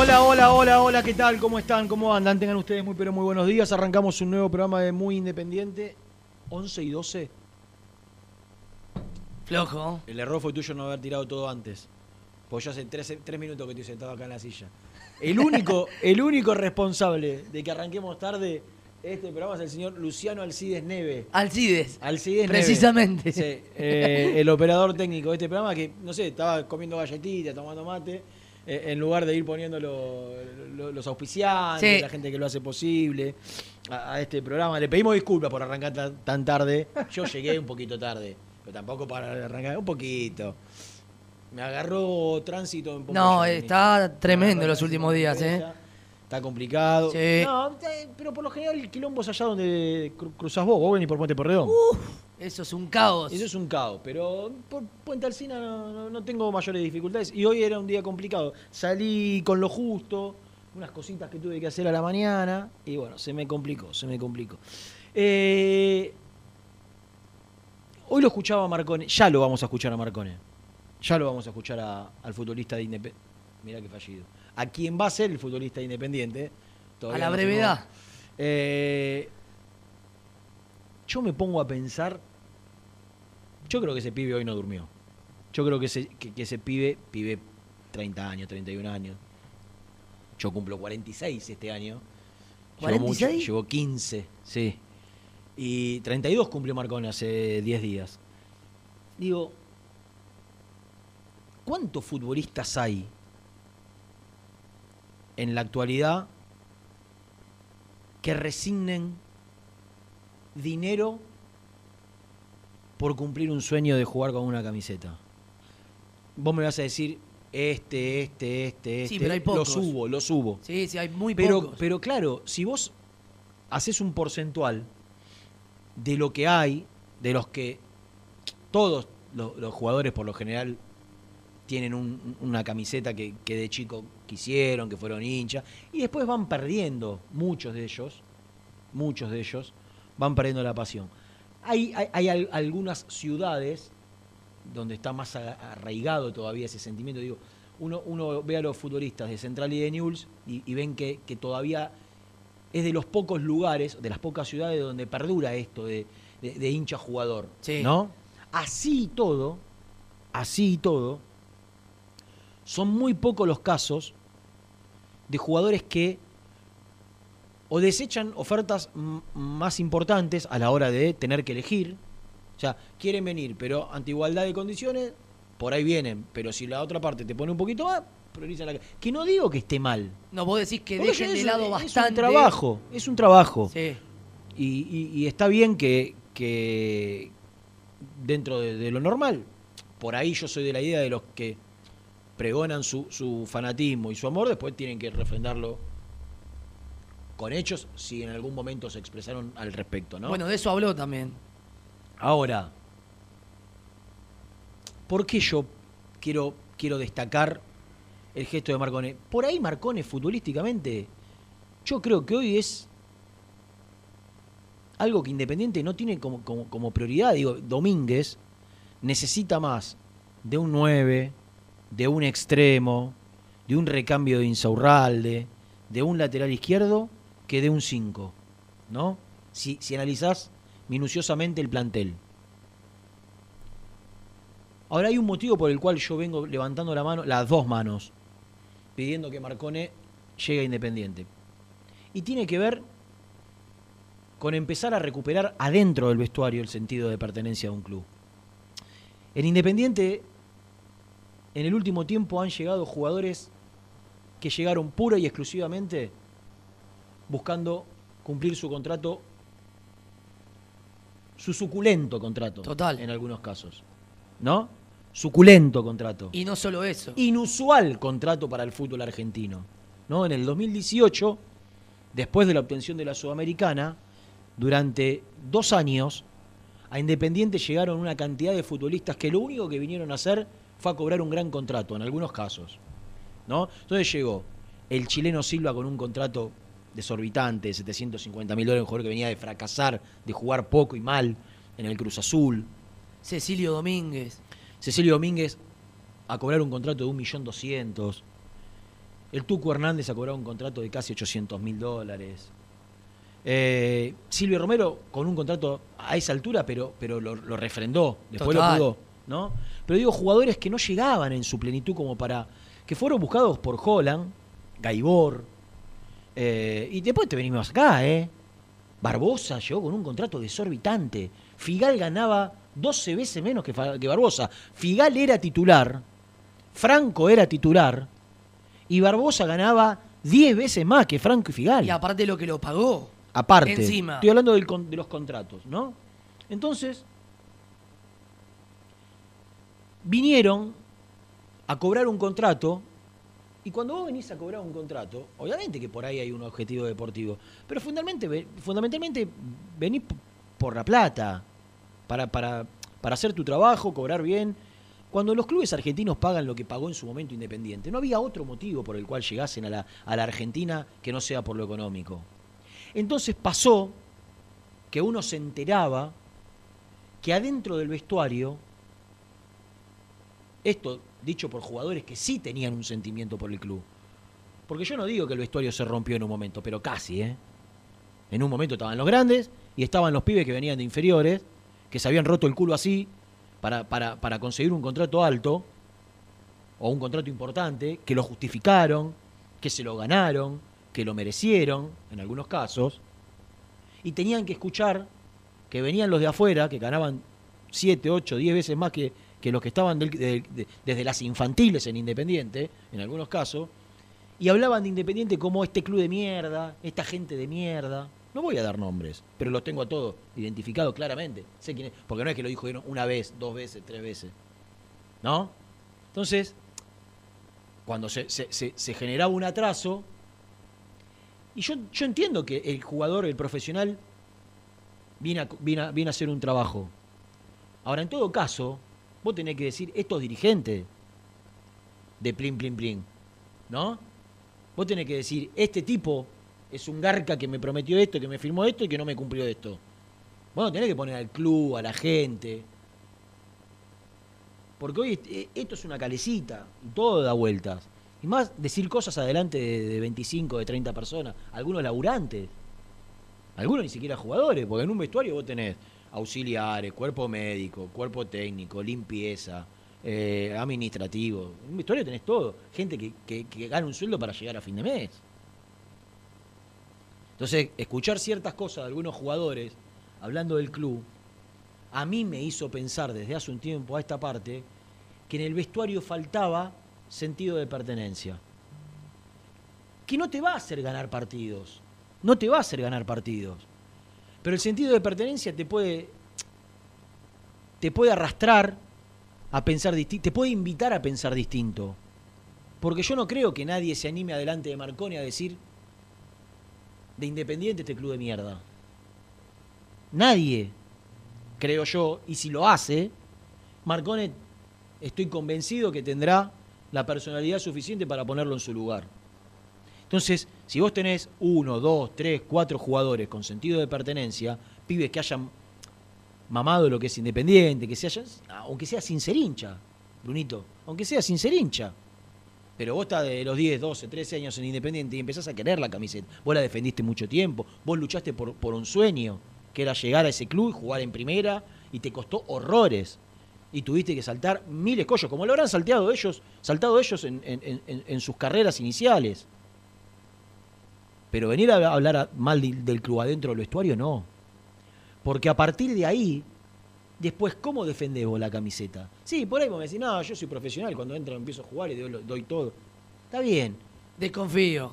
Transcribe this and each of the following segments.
Hola, hola, hola, hola, ¿qué tal? ¿Cómo están? ¿Cómo andan? Tengan ustedes muy pero muy buenos días. Arrancamos un nuevo programa de Muy Independiente. 11 y 12. Flojo. El error fue tuyo no haber tirado todo antes. Pues yo hace tres, tres minutos que estoy sentado acá en la silla. El único, el único responsable de que arranquemos tarde este programa es el señor Luciano Alcides Neve. Alcides. Alcides Neve. Precisamente. Sí, eh, el operador técnico de este programa que, no sé, estaba comiendo galletitas, tomando mate, en lugar de ir poniendo lo- lo- los auspiciantes, Sí. la gente que lo hace posible a, a este programa. Le pedimos disculpas por arrancar tan, tan tarde. Yo llegué un poquito tarde, pero tampoco para arrancar, un poquito. Me agarró tránsito en No, está Me tremendo los últimos días, ¿eh? Está complicado. Sí. No, eh, pero por lo general el quilombo es allá donde cru- cruzás vos, vos venís por Puente Porredón. Eso es un caos. Eso es un caos, pero por Puente Alsina no, no- no tengo mayores dificultades. Y hoy era un día complicado. Salí con lo justo, unas cositas que tuve que hacer a la mañana, y bueno, se me complicó, se me complicó. Eh, hoy lo escuchaba a Marcone, ya lo vamos a escuchar a Marcone. Ya lo vamos a escuchar a- al futbolista de Independiente. Mirá qué fallido. A quien va a ser el futbolista de Independiente. A la no brevedad. Eh, yo me pongo a pensar. Yo creo que ese pibe hoy no durmió. Yo creo que ese, que, que ese pibe, pibe 30 años, 31 años. Yo cumplo 46 este año. Llevo mucho, ¿46? llevo 15, sí. Y 32 cumplió Marcone hace 10 días. Digo, ¿cuántos futbolistas hay en la actualidad que resignen dinero por cumplir un sueño de jugar con una camiseta? Vos me vas a decir, este, este, este, este. Sí, pero hay lo pocos. subo, lo subo. Sí, sí, hay muy Pero, pocos. pero claro, si vos haces un porcentual de lo que hay, de los que todos lo- los, jugadores por lo general tienen un- una camiseta que, que de chico quisieron, que fueron hinchas, y después van perdiendo, muchos de ellos, muchos de ellos, van perdiendo la pasión. Hay, hay, hay al- algunas ciudades donde está más arraigado todavía ese sentimiento. Digo, uno, uno ve a los futbolistas de Central y de Newell's y, y ven que, que todavía es de los pocos lugares, de las pocas ciudades donde perdura esto de, de- de hincha jugador. Sí. ¿No? Así y todo, así y todo, son muy pocos los casos de jugadores que o desechan ofertas más importantes a la hora de tener que elegir. O sea, quieren venir, pero ante igualdad de condiciones por ahí vienen, pero si la otra parte te pone un poquito más, prioriza la Que no digo que esté mal. No, vos decís que Porque dejen es- de lado es bastante. un trabajo, es un trabajo. Sí. Y, y- y está bien que, que dentro de, de lo normal, por ahí yo soy de la idea de los que pregonan su, su fanatismo y su amor, después tienen que refrendarlo con hechos si en algún momento se expresaron al respecto, ¿no? Bueno, de eso habló también. Ahora, ¿por qué yo quiero, quiero destacar el gesto de Marcone? Por ahí Marcone futbolísticamente, yo creo que hoy es algo que Independiente no tiene como, como, como prioridad. Digo, Domínguez necesita más de un 9, de un extremo, de un recambio de Insaurralde, de un lateral izquierdo, que de un 5. ¿No? Si, si analizás minuciosamente el plantel. Ahora hay un motivo por el cual yo vengo levantando la mano, las dos manos, pidiendo que Marcone llegue a Independiente. Y tiene que ver con empezar a recuperar adentro del vestuario el sentido de pertenencia a un club. En Independiente, en el último tiempo han llegado jugadores que llegaron pura y exclusivamente buscando cumplir su contrato, su suculento contrato. Total. En algunos casos. ¿No? Suculento contrato. Y no solo eso. Inusual contrato para el fútbol argentino. ¿No? En el 2018, después de la obtención de la Sudamericana, durante dos años, a Independiente llegaron una cantidad de futbolistas que lo único que vinieron a hacer fue a cobrar un gran contrato, en algunos casos. ¿no? Entonces llegó el chileno Silva con un contrato desorbitante de 750 mil dólares, un jugador que venía de fracasar, de jugar poco y mal en el Cruz Azul. Cecilio Domínguez. Cecilio Domínguez a cobrar un contrato de 1.200.000. El Tuco Hernández a cobrar un contrato de casi 800 mil dólares. Eh, Silvio Romero con un contrato a esa altura, pero, pero lo, lo refrendó. Después Total. lo pudo. ¿no? Pero digo, jugadores que no llegaban en su plenitud como para. que fueron buscados por Holland, Gaibor. Eh, y después te venimos acá, ¿eh? Barbosa llegó con un contrato desorbitante. Figal ganaba 12 veces menos que, que Barbosa. Figal era titular, Franco era titular, y Barbosa ganaba 10 veces más que Franco y Figal. Y aparte lo que lo pagó. Aparte, Encima. estoy hablando del de los contratos, ¿no? Entonces, vinieron a cobrar un contrato, y cuando vos venís a cobrar un contrato, obviamente que por ahí hay un objetivo deportivo, pero fundamentalmente, fundamentalmente venís por la plata, para, para, para hacer tu trabajo, cobrar bien. Cuando los clubes argentinos pagan lo que pagó en su momento Independiente, no había otro motivo por el cual llegasen a la, a la Argentina que no sea por lo económico. Entonces pasó que uno se enteraba que adentro del vestuario, esto dicho por jugadores que sí tenían un sentimiento por el club, porque yo no digo que el vestuario se rompió en un momento, pero casi, ¿eh? En un momento estaban los grandes y estaban los pibes que venían de inferiores, que se habían roto el culo así para, para, para conseguir un contrato alto o un contrato importante, que lo justificaron, que se lo ganaron, que lo merecieron, en algunos casos, y tenían que escuchar que venían los de afuera, que ganaban 7, 8, 10 veces más que, que los que estaban desde las infantiles en Independiente, en algunos casos, y hablaban de Independiente como este club de mierda, esta gente de mierda. No voy a dar nombres, pero los tengo a todos identificados claramente. Sé quién es, porque no es que lo dijo una vez, dos veces, tres veces. ¿No? Entonces, cuando se, generaba un atraso, y yo, yo entiendo que el jugador, el profesional, viene viene, viene a hacer un trabajo. Ahora, en todo caso, vos tenés que decir, estos dirigentes de plin, plin, plin, ¿no? Vos tenés que decir, este tipo es un garca que me prometió esto, que me firmó esto y que no me cumplió esto. Bueno, tenés que poner al club, a la gente. Porque hoy est- esto es una calecita, y todo da vueltas. Y más decir cosas adelante de, de 25, de 30 personas, algunos laburantes, algunos ni siquiera jugadores, porque en un vestuario vos tenés auxiliares, cuerpo médico, cuerpo técnico, limpieza, eh, administrativo. En vestuario tenés todo, gente que- que gana un sueldo para llegar a fin de mes. Entonces, escuchar ciertas cosas de algunos jugadores hablando del club, a mí me hizo pensar desde hace un tiempo a esta parte que en el vestuario faltaba sentido de pertenencia. Que no te va a hacer ganar partidos. No te va a hacer ganar partidos. Pero el sentido de pertenencia te puede. te puede arrastrar a pensar distinto. Te puede invitar a pensar distinto. Porque yo no creo que nadie se anime adelante de Marconi a decir. de Independiente este club de mierda. Nadie, creo yo, y si lo hace, Marcone estoy convencido que tendrá la personalidad suficiente para ponerlo en su lugar. Entonces, si vos tenés uno, dos, tres, cuatro jugadores con sentido de pertenencia, pibes que hayan mamado lo que es independiente, que se hayan, aunque sea sin ser hincha, Brunito, aunque sea sin ser hincha. Pero vos estás de los 10, 12, 13 años en Independiente y empezás a querer la camiseta. Vos la defendiste mucho tiempo, vos luchaste por, por un sueño, que era llegar a ese club y jugar en primera, y te costó horrores. Y tuviste que saltar miles collos, como lo habrán salteado ellos, saltado ellos en- en sus carreras iniciales. Pero venir a hablar mal del, club adentro del vestuario, no. Porque a partir de ahí, después, ¿cómo defendés vos la camiseta? Sí, por ahí vos me decís, no, yo soy profesional, cuando entro empiezo a jugar y doy todo. Está bien, Desconfío.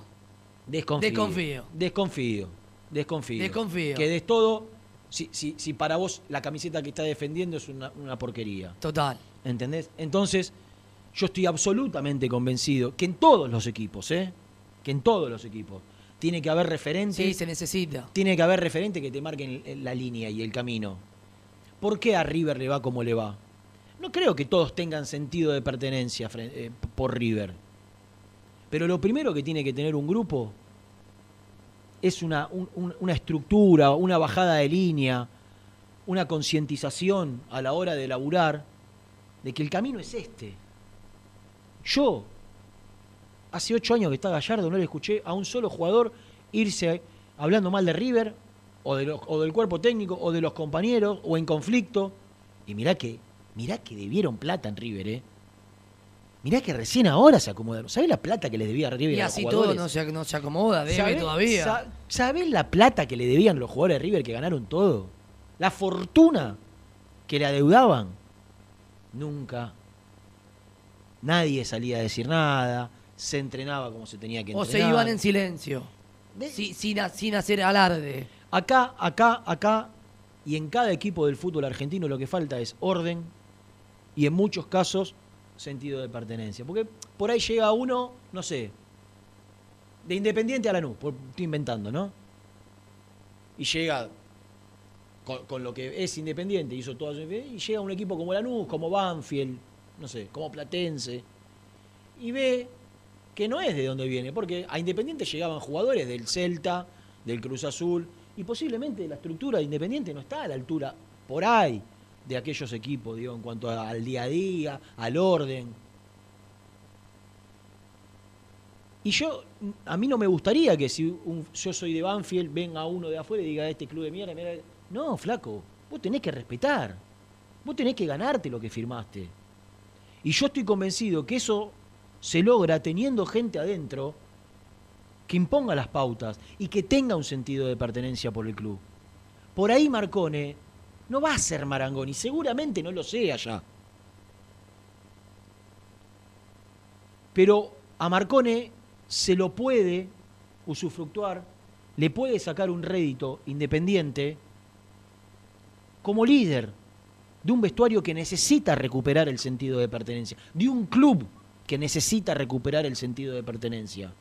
desconfío. Desconfío. Desconfío. Desconfío. Desconfío. Que des todo si, si, si para vos la camiseta que estás defendiendo es una, una porquería. Total. ¿Entendés? Entonces, yo estoy absolutamente convencido que en todos los equipos, ¿eh? Que en todos los equipos tiene que haber referentes. Sí, se necesita. Tiene que haber referentes que te marquen la línea y el camino. ¿Por qué a River le va como le va? No creo que todos tengan sentido de pertenencia eh, por River. Pero lo primero que tiene que tener un grupo es una, un- un- una estructura, una bajada de línea, una concientización a la hora de laburar de que el camino es este. Yo, hace ocho años que está Gallardo, no le escuché a un solo jugador irse hablando mal de River, o, de los- o del cuerpo técnico, o de los compañeros, o en conflicto. Y mirá que, mirá que debieron plata en River, ¿eh? Mirá que recién ahora se acomodaron. ¿Sabés la plata que les debía River Y a los así jugadores? todo no se, no se acomoda, debe ¿Sabés- todavía. sa- ¿Sabés la plata que le debían los jugadores de River que ganaron todo? La fortuna que le adeudaban. Nunca. Nadie salía a decir nada. Se entrenaba como se tenía que o entrenar. se iban en silencio. Sin, sin hacer alarde. Acá, acá, acá y en cada equipo del fútbol argentino lo que falta es orden y en muchos casos sentido de pertenencia. Porque por ahí llega uno, no sé, de Independiente a Lanús, por- estoy inventando, ¿no? Y llega con, con lo que es Independiente, hizo todo y llega un equipo como Lanús, como Banfield, no sé, como Platense, y ve que no es de donde viene, porque a Independiente llegaban jugadores del Celta, del Cruz Azul, y posiblemente la estructura de Independiente no está a la altura, por ahí, de aquellos equipos, digo, en cuanto al día a día, al orden. Y yo, a mí no me gustaría que si yo soy de Banfield, venga uno de afuera y diga, este club de mierda, mira". No, flaco, vos tenés que respetar. Vos tenés que ganarte lo que firmaste. Y yo estoy convencido que eso se logra teniendo gente adentro que imponga las pautas y que tenga un sentido de pertenencia por el club. Por ahí Marcone no va a ser Marangoni, seguramente no lo sea ya. Pero a Marcone se lo puede usufructuar, le puede sacar un rédito independiente como líder de un vestuario que necesita recuperar el sentido de pertenencia, de un club que necesita recuperar el sentido de pertenencia.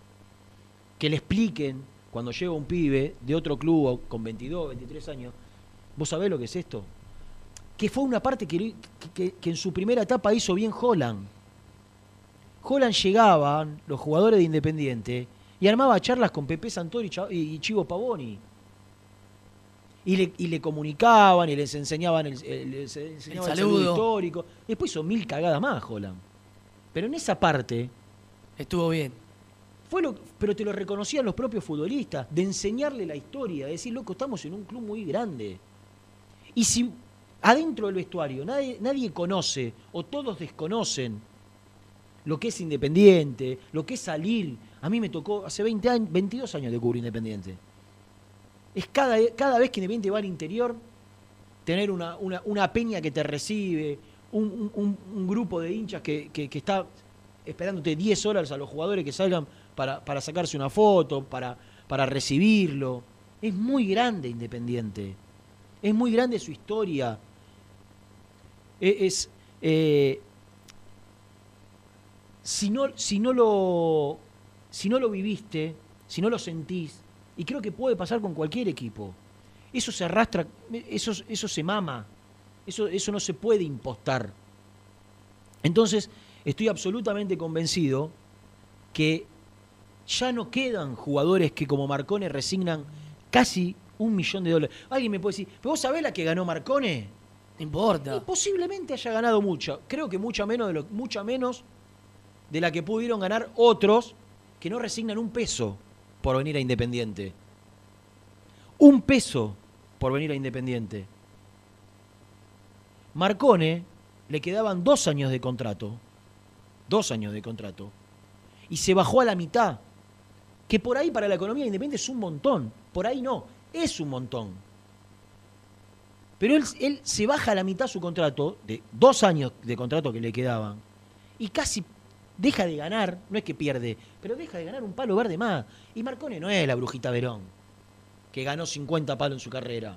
Que le expliquen cuando llega un pibe de otro club con 22, 23 años, ¿vos sabés lo que es esto? Que fue una parte que, que- que en su primera etapa hizo bien Holland. Holland llegaban los jugadores de Independiente y armaba charlas con Pepe Santori y Chivo Pavoni. Y le, y le comunicaban y les enseñaban el, el- les enseñaban el saludo saludo. histórico. Después hizo mil cagadas más Holland. Pero en esa parte Estuvo bien. fue lo, pero te lo reconocían los propios futbolistas, de enseñarle la historia, de decir, loco, estamos en un club muy grande. Y si adentro del vestuario nadie, nadie conoce o todos desconocen lo que es Independiente, lo que es salir. A mí me tocó hace 20 años, 22 años de cubrir Independiente. Es cada, cada vez que Independiente va al interior, tener una, una, una peña que te recibe, un, un- grupo de hinchas que, que- que está esperándote 10 horas a los jugadores que salgan para, para sacarse una foto, para, para recibirlo. Es muy grande Independiente. Es muy grande su historia. E- Es, eh, si, no, si, no lo, si no lo viviste, si no lo sentís, y creo que puede pasar con cualquier equipo, eso se arrastra, eso, eso se mama, eso, eso no se puede impostar. Entonces, estoy absolutamente convencido que ya no quedan jugadores que como Marcone resignan casi un millón de dólares. Alguien me puede decir, ¿pero vos sabés la que ganó Marcone? No importa. Y posiblemente haya ganado mucho. Creo que mucha menos, de lo, mucha menos de la que pudieron ganar otros que no resignan un peso por venir a Independiente. Un peso por venir a Independiente. Marcone le quedaban dos años de contrato. Dos años de contrato. Y se bajó a la mitad. Que por ahí para la economía independiente es un montón. Por ahí no. Es un montón. Pero él, él se baja a la mitad su contrato, de dos años de contrato que le quedaban, y casi deja de ganar, no es que pierde, pero deja de ganar un palo verde más. Y Marcone no es la brujita Verón, que ganó 50 palos en su carrera.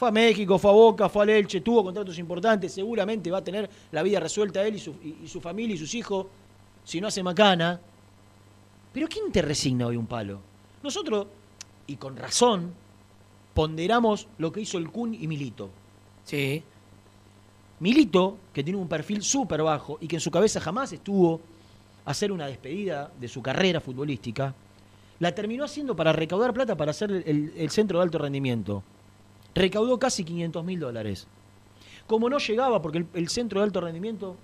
Fue a México, fue a Boca, fue a Elche, tuvo contratos importantes, seguramente va a tener la vida resuelta él y su, y- y su familia y sus hijos, si no hace macana. Pero ¿quién te resigna hoy un palo? Nosotros, y con razón, ponderamos lo que hizo el Kun y Milito. Sí. Milito, que tiene un perfil súper bajo y que en su cabeza jamás estuvo hacer una despedida de su carrera futbolística, la terminó haciendo para recaudar plata para hacer el, el centro de alto rendimiento. Recaudó casi 500 mil dólares. Como no llegaba, porque el, el centro de alto rendimiento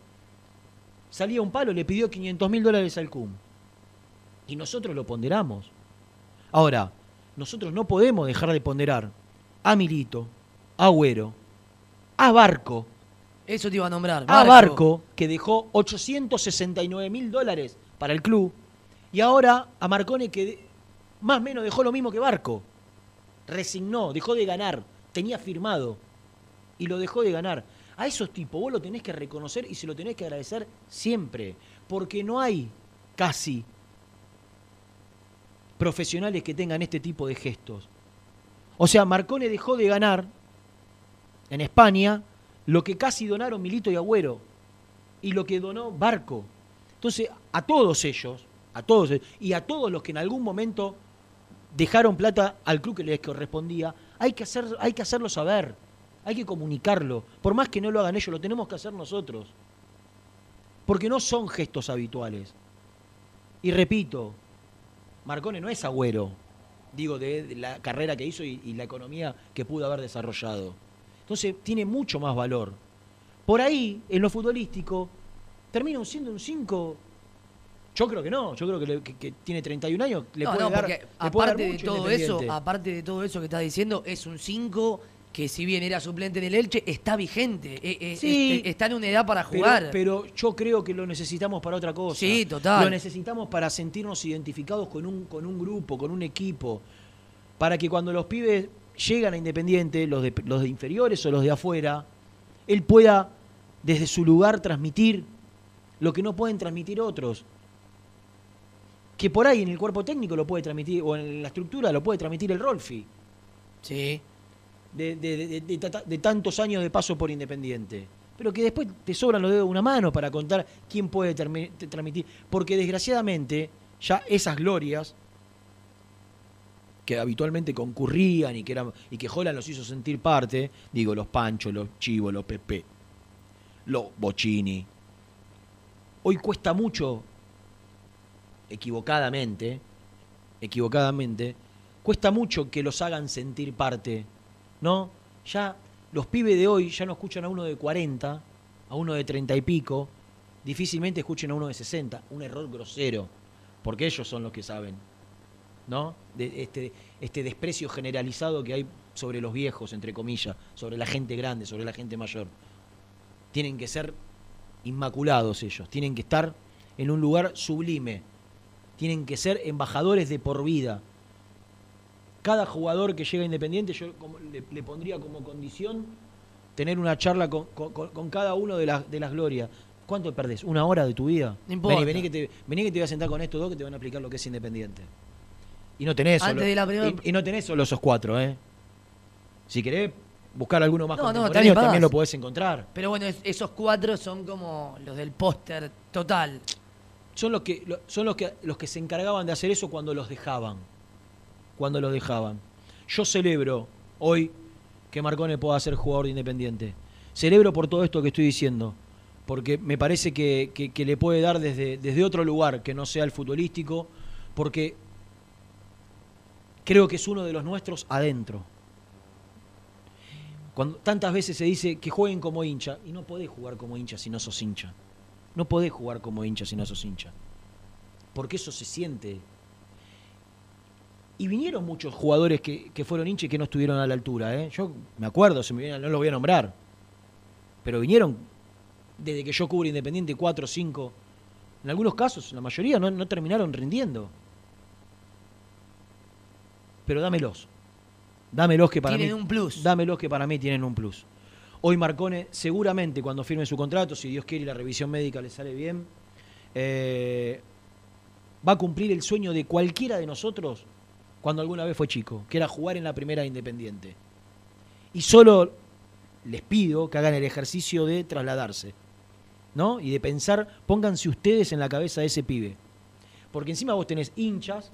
salía un palo, le pidió 500 mil dólares al CUM. Y nosotros lo ponderamos. Ahora, nosotros no podemos dejar de ponderar a Milito, a Agüero, a Barco, Eso te iba a nombrar. a Barco, que dejó 869 mil dólares para el club, y ahora a Marcone, que de- más o menos dejó lo mismo que Barco. Resignó, dejó de ganar, tenía firmado, y lo dejó de ganar. A esos tipos vos lo tenés que reconocer y se lo tenés que agradecer siempre, porque no hay casi profesionales que tengan este tipo de gestos. O sea, Marcone dejó de ganar en España lo que casi donaron Milito y Agüero y lo que donó Barco. Entonces, a todos ellos, a todos y a todos los que en algún momento dejaron plata al club que les correspondía, hay que, hacer, hay que hacerlo saber, hay que comunicarlo. Por más que no lo hagan ellos, lo tenemos que hacer nosotros. Porque no son gestos habituales. Y repito, Marcone no es agüero, digo, de, la carrera que hizo y, y la economía que pudo haber desarrollado. Entonces tiene mucho más valor. Por ahí, en lo futbolístico, termina siendo un 5. Yo creo que no, yo creo que, le- que- que tiene 31 años, le no, puede no, dar, le puede dar aparte de todo eso, aparte de todo eso que estás diciendo, es un 5 que si bien era suplente en el Elche, está vigente. eh, eh, Sí. este, está en una edad para Pero- jugar. Pero, yo creo que lo necesitamos para otra cosa. Sí, total. Lo necesitamos para sentirnos identificados con un, con un grupo, con un equipo. Para que cuando los pibes llegan a Independiente, los de, los de inferiores o los de afuera, él pueda desde su lugar transmitir lo que no pueden transmitir otros. Que por ahí en el cuerpo técnico lo puede transmitir, o en la estructura lo puede transmitir el Rolfi Sí. de, de- de- tantos años de paso por Independiente. Pero que después te sobran los dedos de una mano para contar quién puede transmitir. Porque desgraciadamente ya esas glorias que habitualmente concurrían y que, eran, y que Holland los hizo sentir parte, digo, los Panchos, los Chivos, los Pepe, los Bocini, hoy cuesta mucho, equivocadamente, equivocadamente, cuesta mucho que los hagan sentir parte, ¿no? Ya los pibes de hoy ya no escuchan a uno de 40, a uno de 30 y pico, difícilmente escuchen a uno de 60, un error grosero, porque ellos son los que saben, ¿no? De este, este desprecio generalizado que hay sobre los viejos, entre comillas, sobre la gente grande, sobre la gente mayor. Tienen que ser inmaculados ellos, tienen que estar en un lugar sublime, tienen que ser embajadores de por vida. Cada jugador que llega a Independiente yo como- le, le pondría como condición tener una charla con, con- con- con cada uno de las, de las glorias. ¿Cuánto perdés? ¿Una hora de tu vida? No importa. Vení, vení que te, vení que te voy a sentar con estos dos que te van a explicar lo que es independiente. Y no tenés Antes solo, de la primera- y, y no tenés solo esos cuatro, ¿eh? Si querés buscar alguno más No, no, contemporáneo, también también, lo podés encontrar. Pero bueno, es- esos cuatro son como los del póster total. Son los que son los que los que se encargaban de hacer eso cuando los dejaban. Cuando los dejaban. Yo celebro hoy que Marcone pueda ser jugador de Independiente. Celebro por todo esto que estoy diciendo. Porque me parece que, que- que le puede dar desde, desde otro lugar que no sea el futbolístico. Porque creo que es uno de los nuestros adentro. Cuando tantas veces se dice que jueguen como hincha, y no podés jugar como hincha si no sos hincha. No podés jugar como hincha si no sos hincha. Porque eso se siente. Y vinieron muchos jugadores que, que fueron hinchas y que no estuvieron a la altura. ¿eh? Yo me acuerdo, se me viene- no los voy a nombrar. Pero vinieron desde que yo cubro Independiente 4 5. En algunos casos, la mayoría no, no terminaron rindiendo. Pero dámelos. Dámelos que para Tienen mí. un plus. Dámelos que para mí tienen un plus. Hoy Marcone, seguramente cuando firme su contrato, si Dios quiere y la revisión médica le sale bien, eh, va a cumplir el sueño de cualquiera de nosotros cuando alguna vez fue chico, que era jugar en la primera de Independiente. Y solo les pido que hagan el ejercicio de trasladarse, ¿no? Y de pensar, pónganse ustedes en la cabeza de ese pibe. Porque encima vos tenés hinchas,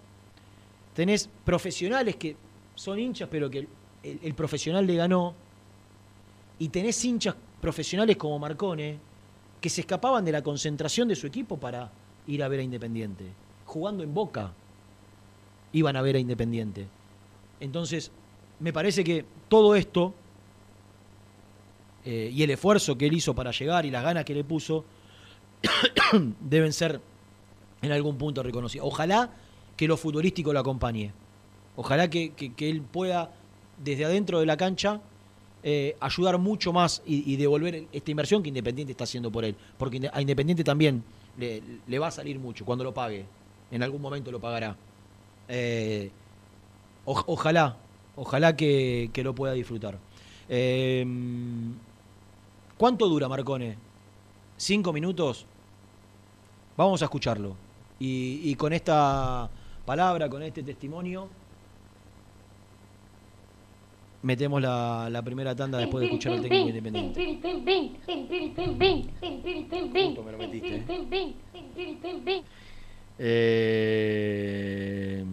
tenés profesionales que son hinchas, pero que el- el profesional le ganó, y tenés hinchas profesionales como Marcone, que se escapaban de la concentración de su equipo para ir a ver a Independiente. Jugando en Boca, iban a ver a Independiente. Entonces, me parece que todo esto eh, y el esfuerzo que él hizo para llegar y las ganas que le puso deben ser en algún punto reconocidos. Ojalá que lo futbolístico lo acompañe. Ojalá que, él pueda, desde adentro de la cancha, eh, ayudar mucho más y, devolver esta inversión que Independiente está haciendo por él. Porque a Independiente también le, va a salir mucho cuando lo pague. En algún momento lo pagará. Eh, ojalá, ojalá que, lo pueda disfrutar. Eh, ¿Cuánto dura Marcone? ¿Cinco minutos? Vamos a escucharlo. Y con esta palabra, con este testimonio, metemos la, la primera tanda después de escuchar al técnico independiente. Eh,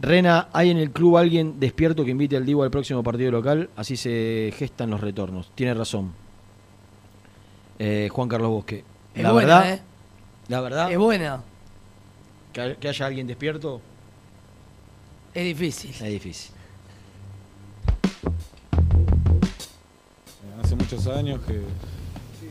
Rena, ¿hay en el club alguien despierto que invite al Divo al próximo partido local? Así se gestan los retornos. Tiene razón. Eh, Juan Carlos Bosque. Es la buena, verdad, ¿eh? la verdad, Es buena. Que, que haya alguien despierto Es difícil. es difícil. Hace muchos años que,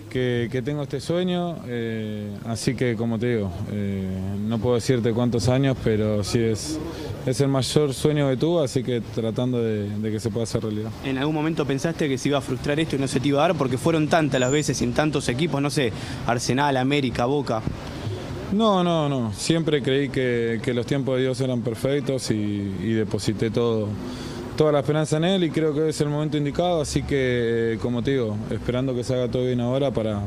que, que tengo este sueño, eh, así que como te digo, eh, no puedo decirte cuántos años, pero sí es, es el mayor sueño que tuve, así que tratando de, de que se pueda hacer realidad. ¿En algún momento pensaste que se iba a frustrar esto y no se te iba a dar? Porque fueron tantas las veces en tantos equipos, no sé, Arsenal, América, Boca. No, no, no. Siempre creí que, los tiempos de Dios eran perfectos y, deposité todo, toda la esperanza en Él y creo que es el momento indicado, así que, eh, como te digo, esperando que se haga todo bien ahora para,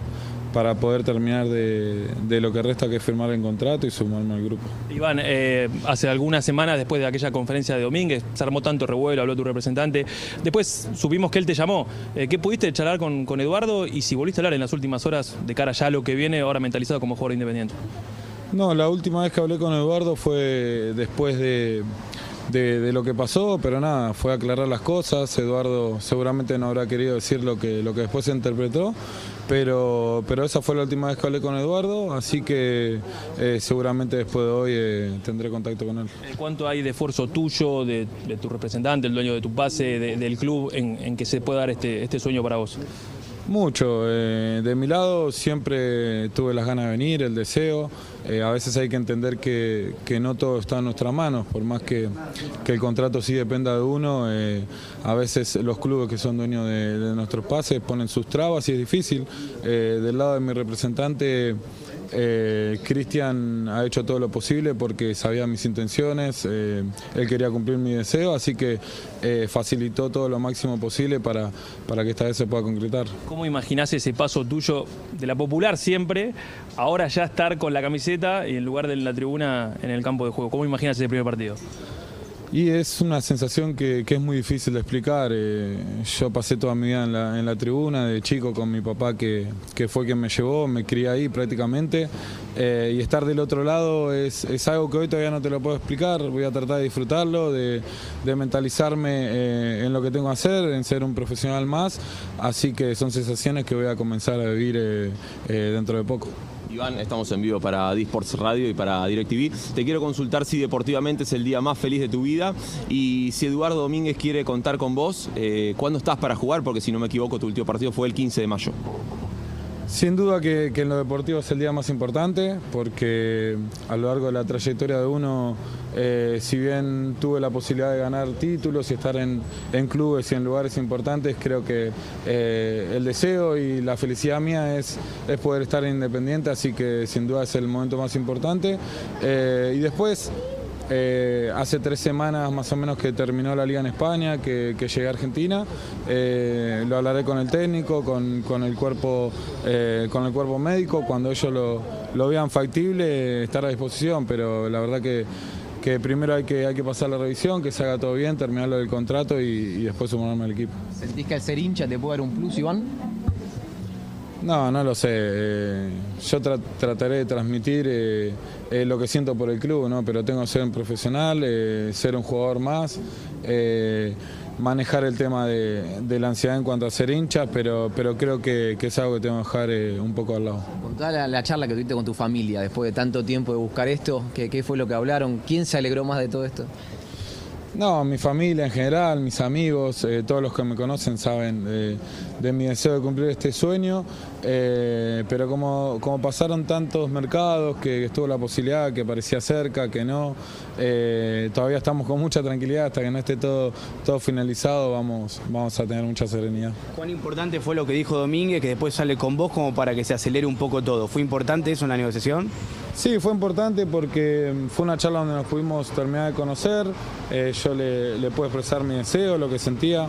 para poder terminar de, de lo que resta que es firmar el contrato y sumarme al grupo. Iván, eh, hace algunas semanas después de aquella conferencia de Domínguez, se armó tanto revuelo, habló tu representante. Después supimos que él te llamó. Eh, ¿Qué pudiste charlar con, con Eduardo y si volviste a hablar en las últimas horas de cara ya a lo que viene, ahora mentalizado como jugador independiente? No, la última vez que hablé con Eduardo fue después de, de- de lo que pasó, pero nada, fue aclarar las cosas. Eduardo seguramente no habrá querido decir lo que, lo que después se interpretó, pero, pero esa fue la última vez que hablé con Eduardo, así que eh, seguramente después de hoy eh, tendré contacto con él. Eh, ¿Cuánto hay de esfuerzo tuyo, de, tu representante, el dueño de tu pase, de- del club, en, en que se pueda dar este, este sueño para vos? Mucho. eh, de mi lado siempre tuve las ganas de venir, el deseo. Eh, a veces hay que entender que, que no todo está en nuestras manos, por más que, que el contrato sí dependa de uno. eh, a veces los clubes que son dueños de, de nuestros pases ponen sus trabas y es difícil. Del lado de mi representante. Eh, Cristian ha hecho todo lo posible porque sabía mis intenciones, eh, él quería cumplir mi deseo, así que eh, facilitó todo lo máximo posible para, para que esta vez se pueda concretar. ¿Cómo imaginás ese paso tuyo de la popular siempre, ahora ya estar con la camiseta y en lugar de la tribuna en el campo de juego? ¿Cómo imaginas ese primer partido? Y es una sensación que, que es muy difícil de explicar. eh, yo pasé toda mi vida en la, en la tribuna, de chico con mi papá que, que fue quien me llevó, me crié ahí prácticamente. eh, y estar del otro lado es, es algo que hoy todavía no te lo puedo explicar. Voy a tratar de disfrutarlo, de, de mentalizarme eh, en lo que tengo que hacer, en ser un profesional más. Así que son sensaciones que voy a comenzar a vivir dentro de poco. Iván, estamos en vivo para Disports Radio y para DirecTV. Te quiero consultar si deportivamente es el día más feliz de tu vida y si Eduardo Domínguez quiere contar con vos, eh, ¿cuándo estás para jugar? Porque si no me equivoco, tu último partido fue el 15 de mayo. Sin duda que, en lo deportivo es el día más importante porque a lo largo de la trayectoria de uno, eh, si bien tuve la posibilidad de ganar títulos y estar en, en clubes y en lugares importantes, creo que eh, el deseo y la felicidad mía es, es poder estar independiente, así que sin duda es el momento más importante. Eh, y después... Eh, hace tres semanas más o menos que terminó la liga en España, que, que llegué a Argentina. Eh, lo hablaré con el técnico, con, el cuerpo, eh, con el cuerpo médico. Cuando ellos lo, lo vean factible, estar a disposición. Pero la verdad que, que primero hay que, hay que pasar la revisión, que se haga todo bien, terminar lo del contrato y, y después sumarme al equipo. ¿Sentís que al ser hincha te puede dar un plus, Iván? No, no lo sé. Eh, yo tra- trataré de transmitir eh, eh, lo que siento por el club, ¿no? pero tengo que ser un profesional, eh, ser un jugador más, manejar el tema de, la ansiedad en cuanto a ser hincha, pero, pero creo que, es algo que tengo que dejar un poco al lado. Contá la, la charla que tuviste con tu familia después de tanto tiempo de buscar esto. ¿Qué, qué fue lo que hablaron? ¿Quién se alegró más de todo esto? No, mi familia en general, mis amigos, eh, todos los que me conocen saben eh, de mi deseo de cumplir este sueño, eh, pero como, como pasaron tantos mercados, que estuvo la posibilidad, que parecía cerca, que no, eh, todavía estamos con mucha tranquilidad hasta que no esté todo, todo finalizado, vamos, vamos a tener mucha serenidad. Cuán importante fue lo que dijo Domínguez, que después sale con vos como para que se acelere un poco todo. ¿Fue importante eso en la negociación? Sí, fue importante porque fue una charla donde nos pudimos terminar de conocer. Yo le, le pude expresar mi deseo, lo que sentía,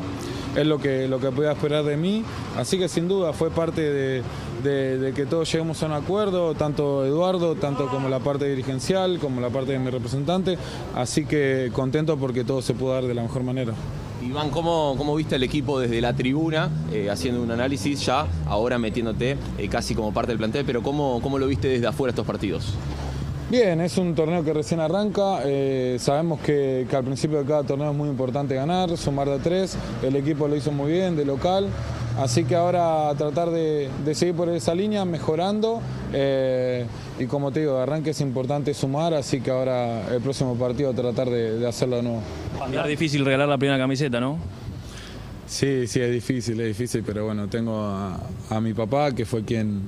es lo que, lo que podía esperar de mí. Así que sin duda fue parte de, que todos lleguemos a un acuerdo, tanto Eduardo, tanto como la parte dirigencial, como la parte de mi representante. Así que contento porque todo se pudo dar de la mejor manera. Iván, ¿cómo, cómo viste el equipo desde la tribuna, eh, haciendo un análisis ya, ahora metiéndote eh, casi como parte del plantel, pero ¿cómo, cómo lo viste desde afuera estos partidos? Bien, es un torneo que recién arranca. eh, sabemos que, que al principio de cada torneo es muy importante ganar, sumar de tres. El equipo lo hizo muy bien, de local. Así que ahora a tratar de, de seguir por esa línea, mejorando. eh, y como te digo, de arranque es importante sumar, así que ahora el próximo partido tratar de, de hacerlo de nuevo. Es difícil regalar la primera camiseta, ¿no? Sí, sí, es difícil, es difícil, pero bueno, tengo a, a mi papá, que fue quien,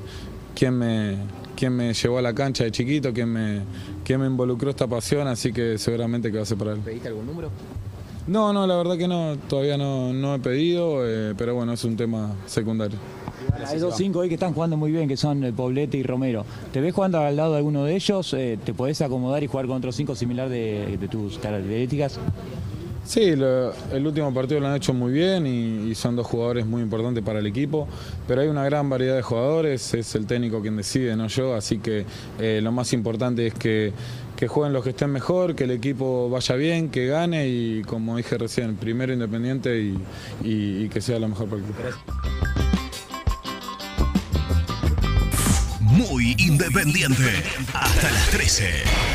quien, me, quien me llevó a la cancha de chiquito, quien me, quien me involucró esta pasión, así que seguramente que va a ser para él. ¿Pediste algún número? No, no, la verdad que no, todavía no, no he pedido, eh, pero bueno, es un tema secundario. Hay dos cinco hoy que están jugando muy bien, que son eh, Poblete y Romero. ¿Te ves jugando al lado de alguno de ellos? Eh, ¿Te podés acomodar y jugar con otros cinco similar de, de tus características? Sí, el último partido lo han hecho muy bien y, son dos jugadores muy importantes para el equipo, pero hay una gran variedad de jugadores, es el técnico quien decide, no yo, así que eh, lo más importante es que, que jueguen los que estén mejor, que el equipo vaya bien, que gane y como dije recién, primero independiente y que sea lo mejor para el equipo. Muy independiente. Hasta las 13.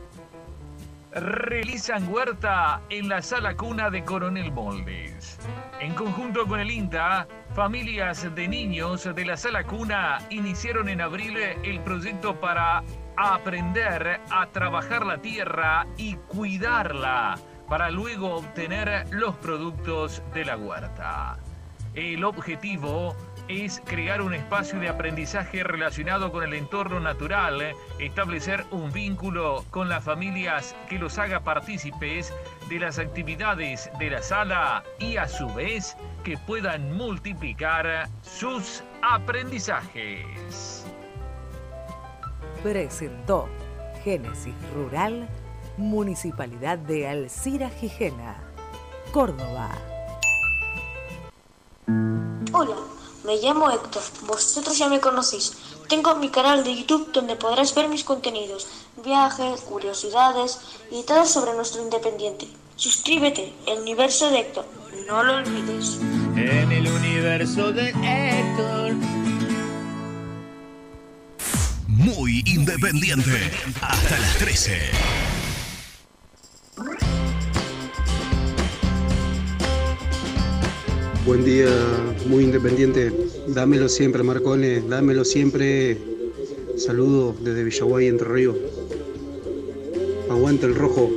Realizan huerta en la sala cuna de Coronel Moldes. En conjunto con el INTA, familias de niños de la sala cuna iniciaron en abril el proyecto para aprender a trabajar la tierra y cuidarla para luego obtener los productos de la huerta. El objetivo crear un espacio de aprendizaje relacionado con el entorno natural, establecer un vínculo con las familias que los haga partícipes de las actividades de la sala y a su vez que puedan multiplicar sus aprendizajes. Presentó Génesis Rural, Municipalidad de Alcira Gijena, Córdoba. Hola, me llamo Héctor, vosotros ya me conocéis. Tengo mi canal de YouTube donde podrás ver mis contenidos, viajes, curiosidades y todo sobre nuestro independiente. Suscríbete, el universo de Héctor, no lo olvides. En el universo de Héctor. Muy independiente. Hasta las 13. Buen día, muy independiente. Dámelo siempre, Marcone, dámelo siempre. Saludo desde Villaguay, Entre Ríos. Aguanta el rojo.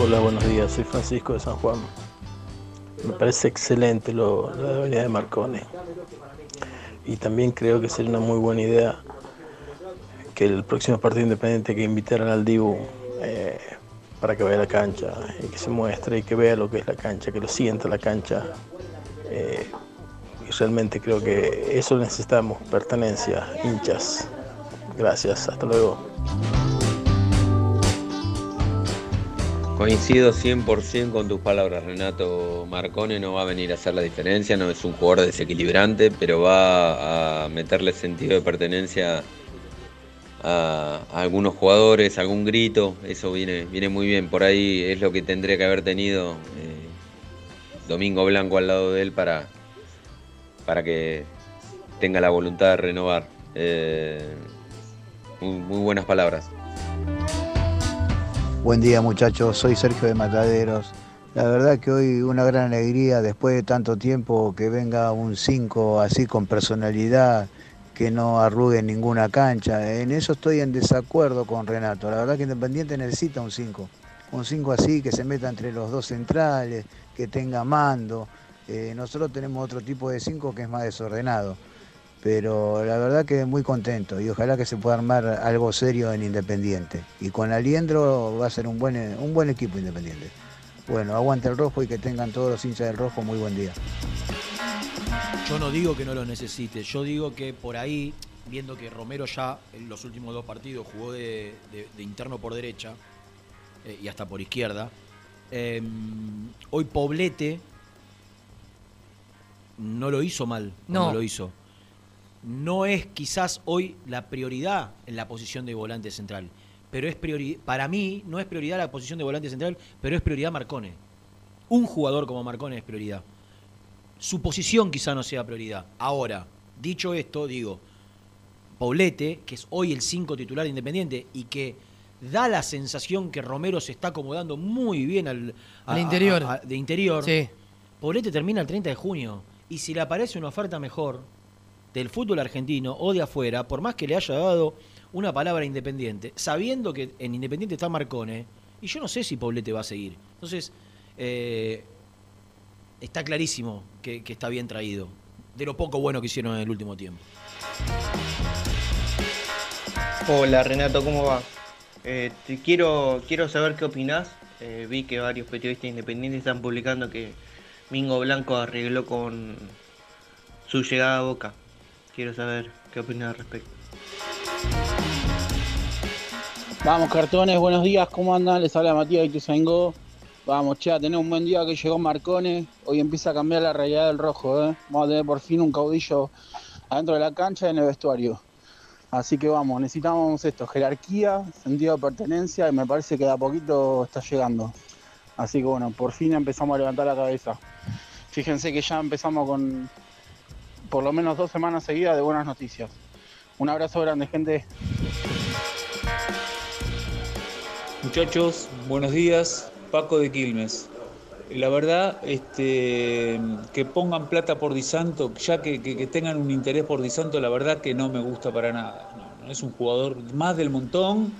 Hola, buenos días. Soy Francisco de San Juan. Me parece excelente lo, la debilidad de Marcone. Y también creo que sería una muy buena idea que el próximo partido independiente que invitaran al Dibu eh, para que vaya a la cancha y que se muestre y que vea lo que es la cancha, que lo sienta la cancha. Eh, y realmente creo que eso necesitamos, pertenencia, hinchas. Gracias, hasta luego. Coincido 100% con tus palabras, Renato. Marcone no va a venir a hacer la diferencia, no es un jugador desequilibrante, pero va a meterle sentido de pertenencia a, algunos jugadores, algún grito, eso viene, viene muy bien. Por ahí es lo que tendría que haber tenido eh, Domingo Blanco al lado de él para, para que tenga la voluntad de renovar. Eh, muy, muy buenas palabras. Buen día muchachos, soy Sergio de Mataderos. La verdad que hoy una gran alegría después de tanto tiempo que venga un 5 así con personalidad, que no arrugue ninguna cancha. En eso estoy en desacuerdo con Renato. La verdad que Independiente necesita un 5. Un 5 así que se meta entre los dos centrales, que tenga mando. Eh, nosotros tenemos otro tipo de 5 que es más desordenado. Pero la verdad que muy contento y ojalá que se pueda armar algo serio en Independiente. Y con Aliendro va a ser un buen, un buen equipo Independiente. Bueno, aguante el rojo y que tengan todos los hinchas del rojo muy buen día. Yo no digo que no lo necesite, yo digo que por ahí viendo que Romero ya en los últimos dos partidos jugó de, de- de interno por derecha eh, y hasta por izquierda. eh, hoy Poblete no lo hizo mal, No. no lo hizo. No es quizás hoy la prioridad en la posición de volante central, pero es priori- para mí no es prioridad la posición de volante central, pero es prioridad Marcone. Un jugador como Marcone es prioridad. Su posición quizá no sea prioridad. Ahora, dicho esto, digo, Poblete, que es hoy el 5 titular de Independiente y que da la sensación que Romero se está acomodando muy bien al, Al interior. a- de interior. Sí. Poblete termina el 30 de junio y si le aparece una oferta mejor del fútbol argentino o de afuera, por más que le haya dado una palabra Independiente, sabiendo que en Independiente está Marcone, y yo no sé si Poblete va a seguir. Entonces, eh, está clarísimo que, que está bien traído, de lo poco bueno que hicieron en el último tiempo. Hola Renato, ¿cómo va? Eh, te quiero, quiero saber qué opinás. Eh, vi que varios periodistas independientes están publicando que Mingo Blanco arregló con su llegada a Boca. Quiero saber qué opinás al respecto. Vamos, cartones, buenos días, ¿cómo andan? Les habla Matías de Ituzaingó. Vamos, che, a tener un buen día que llegó Marcone. Hoy empieza a cambiar la realidad del rojo, ¿eh? Vamos a tener por fin un caudillo adentro de la cancha y en el vestuario. Así que vamos, necesitamos esto, jerarquía, sentido de pertenencia y me parece que de a poquito está llegando. Así que bueno, por fin empezamos a levantar la cabeza. Fíjense que ya empezamos con por lo menos dos semanas seguidas de buenas noticias. Un abrazo grande, gente. Muchachos, buenos días. Paco de Quilmes. La verdad, este, que pongan plata por Di Santo, ya que, tengan un interés por Di Santo, la verdad que no me gusta para nada. No, es un jugador más del montón.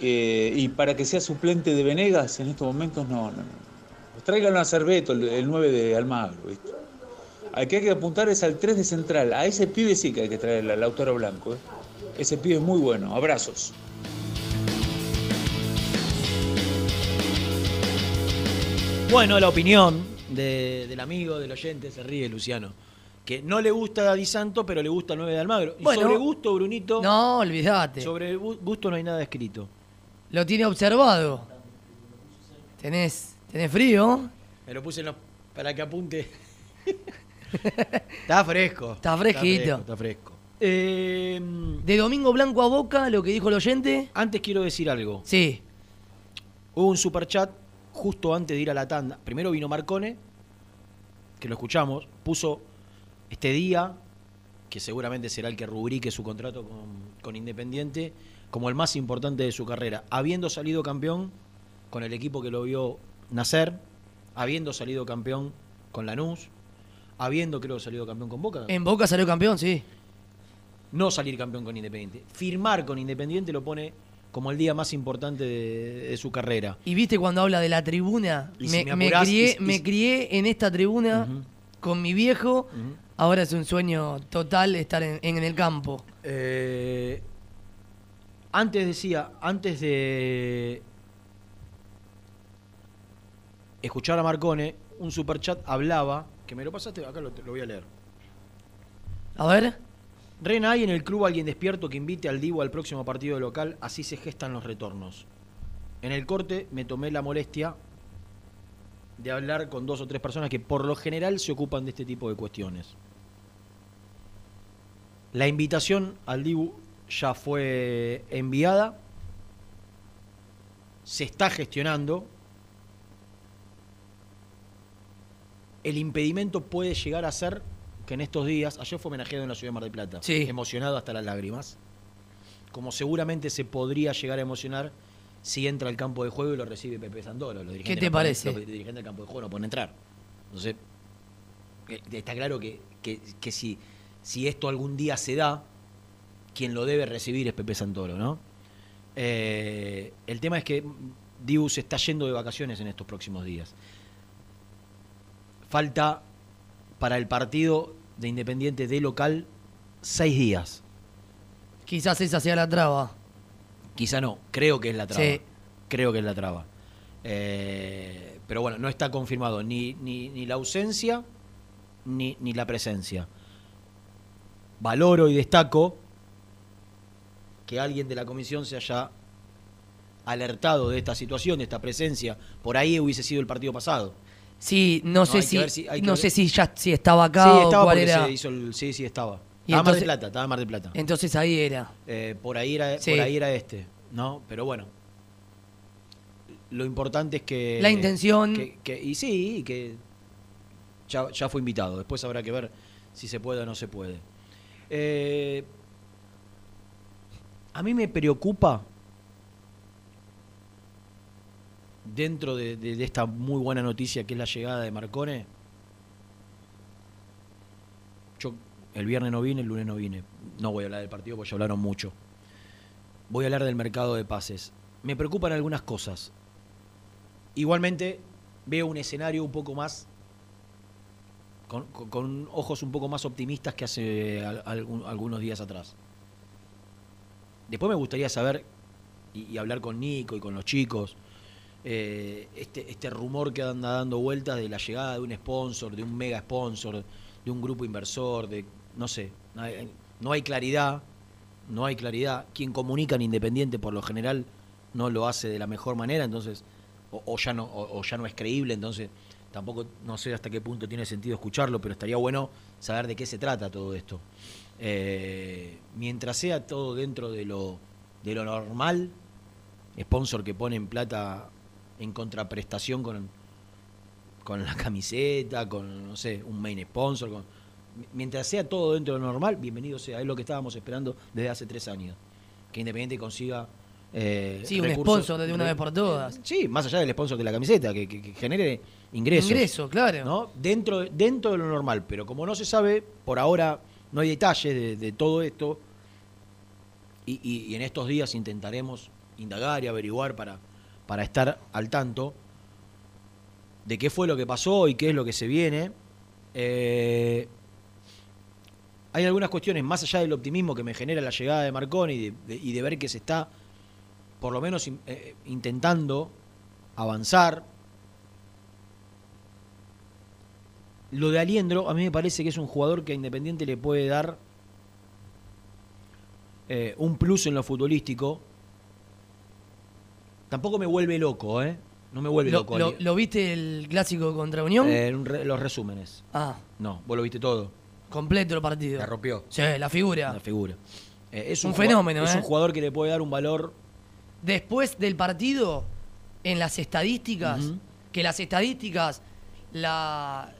eh, y para que sea suplente de Venegas en estos momentos, no, no. no. Tráiganlo a Cerveto, el, el 9 de Almagro. ¿viste? Al que hay que apuntar es al 3 de Central. A ese pibe sí que hay que traer al Lautaro Blanco. ¿eh? Ese pibe es muy bueno. Abrazos. Bueno, la opinión de- del amigo, del oyente, se ríe Luciano. Que no le gusta a Di Santo, pero le gusta el 9 de Almagro. Y Bueno. sobre gusto, Brunito. No, olvídate. Sobre gu- gusto no hay nada escrito. Lo tiene observado. Tenés, tenés frío. Me lo puse en los- para que apunte. está fresco. Está fresquito. Está fresco. Eh, De Domingo Blanco a Boca, lo que dijo el oyente. Antes quiero decir algo. Sí. Hubo un superchat justo antes de ir a la tanda. Primero vino Marcone, que lo escuchamos, puso este día, que seguramente será el que rubrique su contrato con, con Independiente, como el más importante de su carrera. Habiendo salido campeón con el equipo que lo vio nacer, habiendo salido campeón con Lanús, habiendo creo salido campeón con Boca. En Boca salió campeón, sí. No salir campeón con Independiente. Firmar con Independiente lo pone como el día más importante de, de su carrera. Y viste cuando habla de la tribuna, si me, me me crié, y- y- me crié en esta tribuna con mi viejo. Ahora es un sueño total estar en, en el campo. Eh, antes decía, antes de escuchar a Marcone, un superchat hablaba, que me lo pasaste, acá lo, lo voy a leer. A ver. Ren, ¿hay en el club alguien despierto que invite al Divo al próximo partido local? Así se gestan los retornos. En el corte me tomé la molestia de hablar con dos o tres personas que por lo general se ocupan de este tipo de cuestiones. La invitación al Dibu ya fue enviada, se está gestionando. El impedimento puede llegar a ser que en estos días, ayer fue homenajeado en la ciudad de Mar del Plata, Sí. emocionado hasta las lágrimas, como seguramente se podría llegar a emocionar si entra al campo de juego y lo recibe Pepe Sandoro. Los dirigentes te no pueden- parece? Los dirigentes del campo de juego no pueden entrar. Entonces, eh, está claro que, que- que si, si esto algún día se da, quien lo debe recibir es Pepe Santoro, ¿no? Eh, el tema es que Dibu se está yendo de vacaciones en estos próximos días. Falta para el partido de Independiente de local seis días. Quizás esa sea la traba. Quizá no, creo que es la traba. Sí. Creo que es la traba. Eh, pero bueno, no está confirmado ni, ni, ni la ausencia ni, ni la presencia. Valoro y destaco que alguien de la comisión se haya alertado de esta situación, de esta presencia. Por ahí hubiese sido el partido pasado. Sí, no, sé si, si- no ver- sé si ya si estaba acá sí, o estaba cuál porque era. se hizo el- sí, sí, estaba. Y estaba en Mar entonces- del Plata, estaba Mar del Plata. Entonces ahí era. Eh, por, ahí era, Sí. por ahí era este, ¿no? Pero bueno. Lo importante es que. La intención. que- que- y sí, que ya, ya fue invitado. Después habrá que ver si se puede o no se puede. Eh, a mí me preocupa. Dentro de, esta muy buena noticia que es la llegada de Marcone. Yo el viernes no vine, el lunes no vine. No voy a hablar del partido porque ya hablaron mucho. Voy a hablar del mercado de pases. Me preocupan algunas cosas. Igualmente veo un escenario un poco más con, ojos un poco más optimistas que hace algunos días atrás. Después me gustaría saber y hablar con Nico y con los chicos eh, este, este rumor que anda dando vueltas de la llegada de un sponsor, de un mega sponsor, de un grupo inversor, de no sé, no hay, claridad, no hay claridad. Quien comunica en Independiente por lo general no lo hace de la mejor manera, entonces o, ya no o, ya no es creíble, entonces tampoco no sé hasta qué punto tiene sentido escucharlo, pero estaría bueno saber de qué se trata todo esto. Eh, mientras sea todo dentro de lo de lo normal, sponsor que pone en plata en contraprestación con, con la camiseta, con, no sé, un main sponsor. Con, mientras sea todo dentro de lo normal, bienvenido sea. Es lo que estábamos esperando desde hace tres años. Que Independiente consiga. eh, Sí, un sponsor de una vez por todas. Sí, más allá del sponsor de la camiseta, que, que- que genere ingresos. Ingreso, claro. ¿no? Dentro, dentro de lo normal, pero como no se sabe, por ahora no hay detalles de, de todo esto, y, y- y en estos días intentaremos indagar y averiguar para, para estar al tanto de qué fue lo que pasó y qué es lo que se viene. Eh, hay algunas cuestiones, más allá del optimismo que me genera la llegada de Marconi y de, ver que se está, por lo menos, eh, intentando avanzar. Lo de Aliendro, a mí me parece que es un jugador que a Independiente le puede dar eh, un plus en lo futbolístico. Tampoco me vuelve loco, ¿eh? No me vuelve ¿Lo, loco. lo- viste el clásico contra Unión? Eh, re- los resúmenes. ah, No, vos lo viste todo. completo el partido. La rompió. Sí, la figura. La figura. Eh, es Un fenómeno, Es ¿eh? un jugador que le puede dar un valor. Después del partido, en las estadísticas, que las estadísticas, la.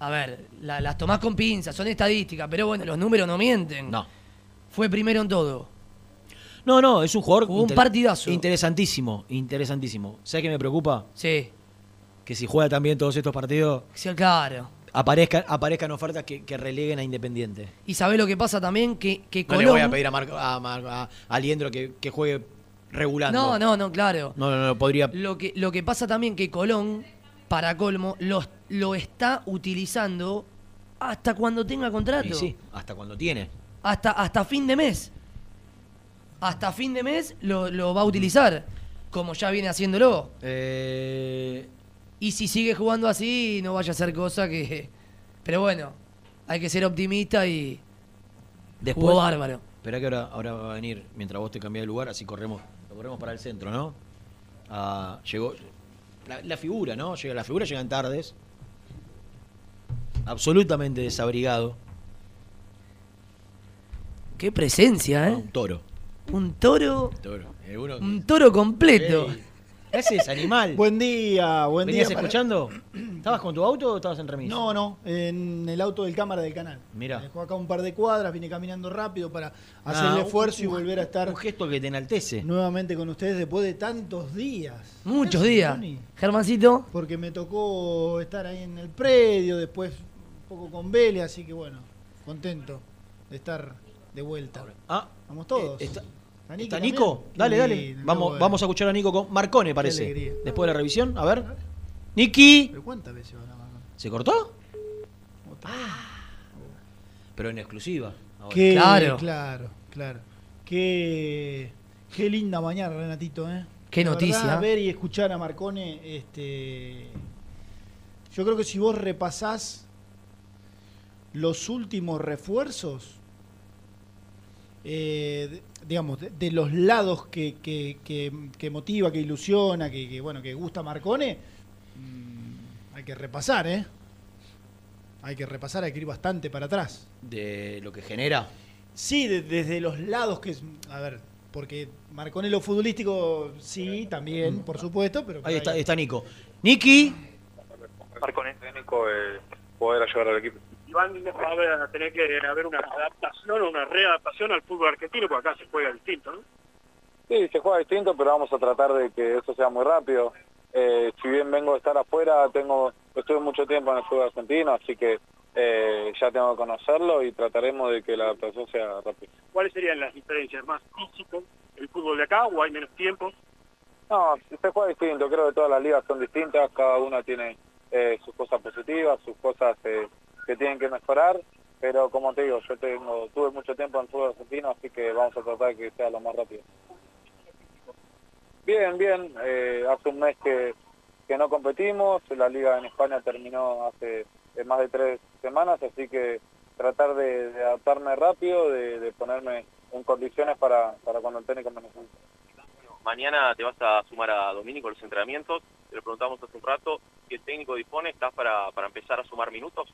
A ver, la- las tomás con pinzas, son estadísticas, pero bueno, los números no mienten. No. Fue primero en todo. No, no, es un jugador. Un partidazo. Interesantísimo, interesantísimo. ¿Sabes qué me preocupa? Sí. Que si juega también todos estos partidos, Sí, claro. aparezcan, aparezcan ofertas que, que releguen a Independiente. Y sabés lo que pasa también, que, que No Colón. le voy a pedir a, Marco- a, Mar- a- a Liendro que, que juegue regulando. No, no, no, claro. No, no, no, podría. Lo que, lo que pasa también que Colón, para colmo, lo, lo está utilizando hasta cuando tenga contrato. Y sí, hasta cuando tiene. Hasta, hasta fin de mes. Hasta fin de mes lo, lo va a utilizar. Como ya viene haciéndolo. Eh, Y si sigue jugando así, no vaya a ser cosa que. Pero bueno, hay que ser optimista y. Después, Jugó bárbaro. Esperá que ahora, ahora va a venir, mientras vos te cambiás de lugar, así corremos, lo corremos para el centro, ¿no? Ah, llegó. La, la figura, ¿no? Llega, la figura llega en tardes. Absolutamente desabrigado. Qué presencia, ¿eh? Un toro. Un toro. Toro. Un toro completo. Ey, ¿Qué haces, animal? Buen día, buen ¿Venías día. para- escuchando? ¿Estabas con tu auto o estabas en remis? No, no, en el auto del cámara del canal. Mirá. Dejó acá un par de cuadras, vine caminando rápido para Ah, hacer el un- esfuerzo y volver a estar Un gesto que te enaltece. nuevamente con ustedes después de tantos días. Muchos días. Tony. Germancito. Porque me tocó estar ahí en el predio, después un poco con Vélez, así que bueno, contento de estar de vuelta. Ah, Vamos todos. eh, está- ¿Está Nico Dale, dale. Vamos, vamos a escuchar a Nico con Marcone, parece. Después de la revisión, a ver. Niki. ¿Pero cuántas veces van a mandar? ¿Se cortó? Otra. Pero en exclusiva. ahora. Qué, Claro. claro, claro. Qué, qué linda mañana, Renatito, ¿eh? Qué La noticia. verdad, ver y escuchar a Marcone, este, yo creo que si vos repasás los últimos refuerzos, eh, digamos, de, de los lados que, que, que- que motiva, que ilusiona, que, que, bueno, que gusta Marcone, mm, hay que repasar, ¿eh? Hay que repasar, hay que ir bastante para atrás. De lo que genera. Sí, de- desde los lados que es. A ver, porque Marcone lo futbolístico, sí, también, por supuesto, pero. Ahí está, está Nico. Niki. Marcone técnico eh, poder ayudar al equipo. Iván va a haber- a tener que haber una adaptación o una readaptación al fútbol argentino, porque acá se juega distinto, ¿no? Sí, se juega distinto, pero vamos a tratar de que eso sea muy rápido. Eh, si bien vengo de estar afuera, tengo estuve mucho tiempo en el fútbol argentino, así que eh, ya tengo que conocerlo y trataremos de que la adaptación sea rápida. ¿Cuáles serían las diferencias? ¿Más físico el fútbol de acá o hay menos tiempo? No, se juega distinto, creo que todas las ligas son distintas, cada una tiene eh, sus cosas positivas, sus cosas eh, que tienen que mejorar, pero como te digo, yo tengo tuve mucho tiempo en el fútbol argentino, así que vamos a tratar que sea lo más rápido. Bien, bien, eh, hace un mes que, no competimos, la liga en España terminó hace más de tres semanas, así que tratar de, adaptarme rápido, de, de ponerme en condiciones para, para cuando el técnico me necesite. Mañana te vas a sumar a Domínico los entrenamientos. Te lo preguntamos hace un rato. El técnico dispone, ¿estás para, para empezar a sumar minutos?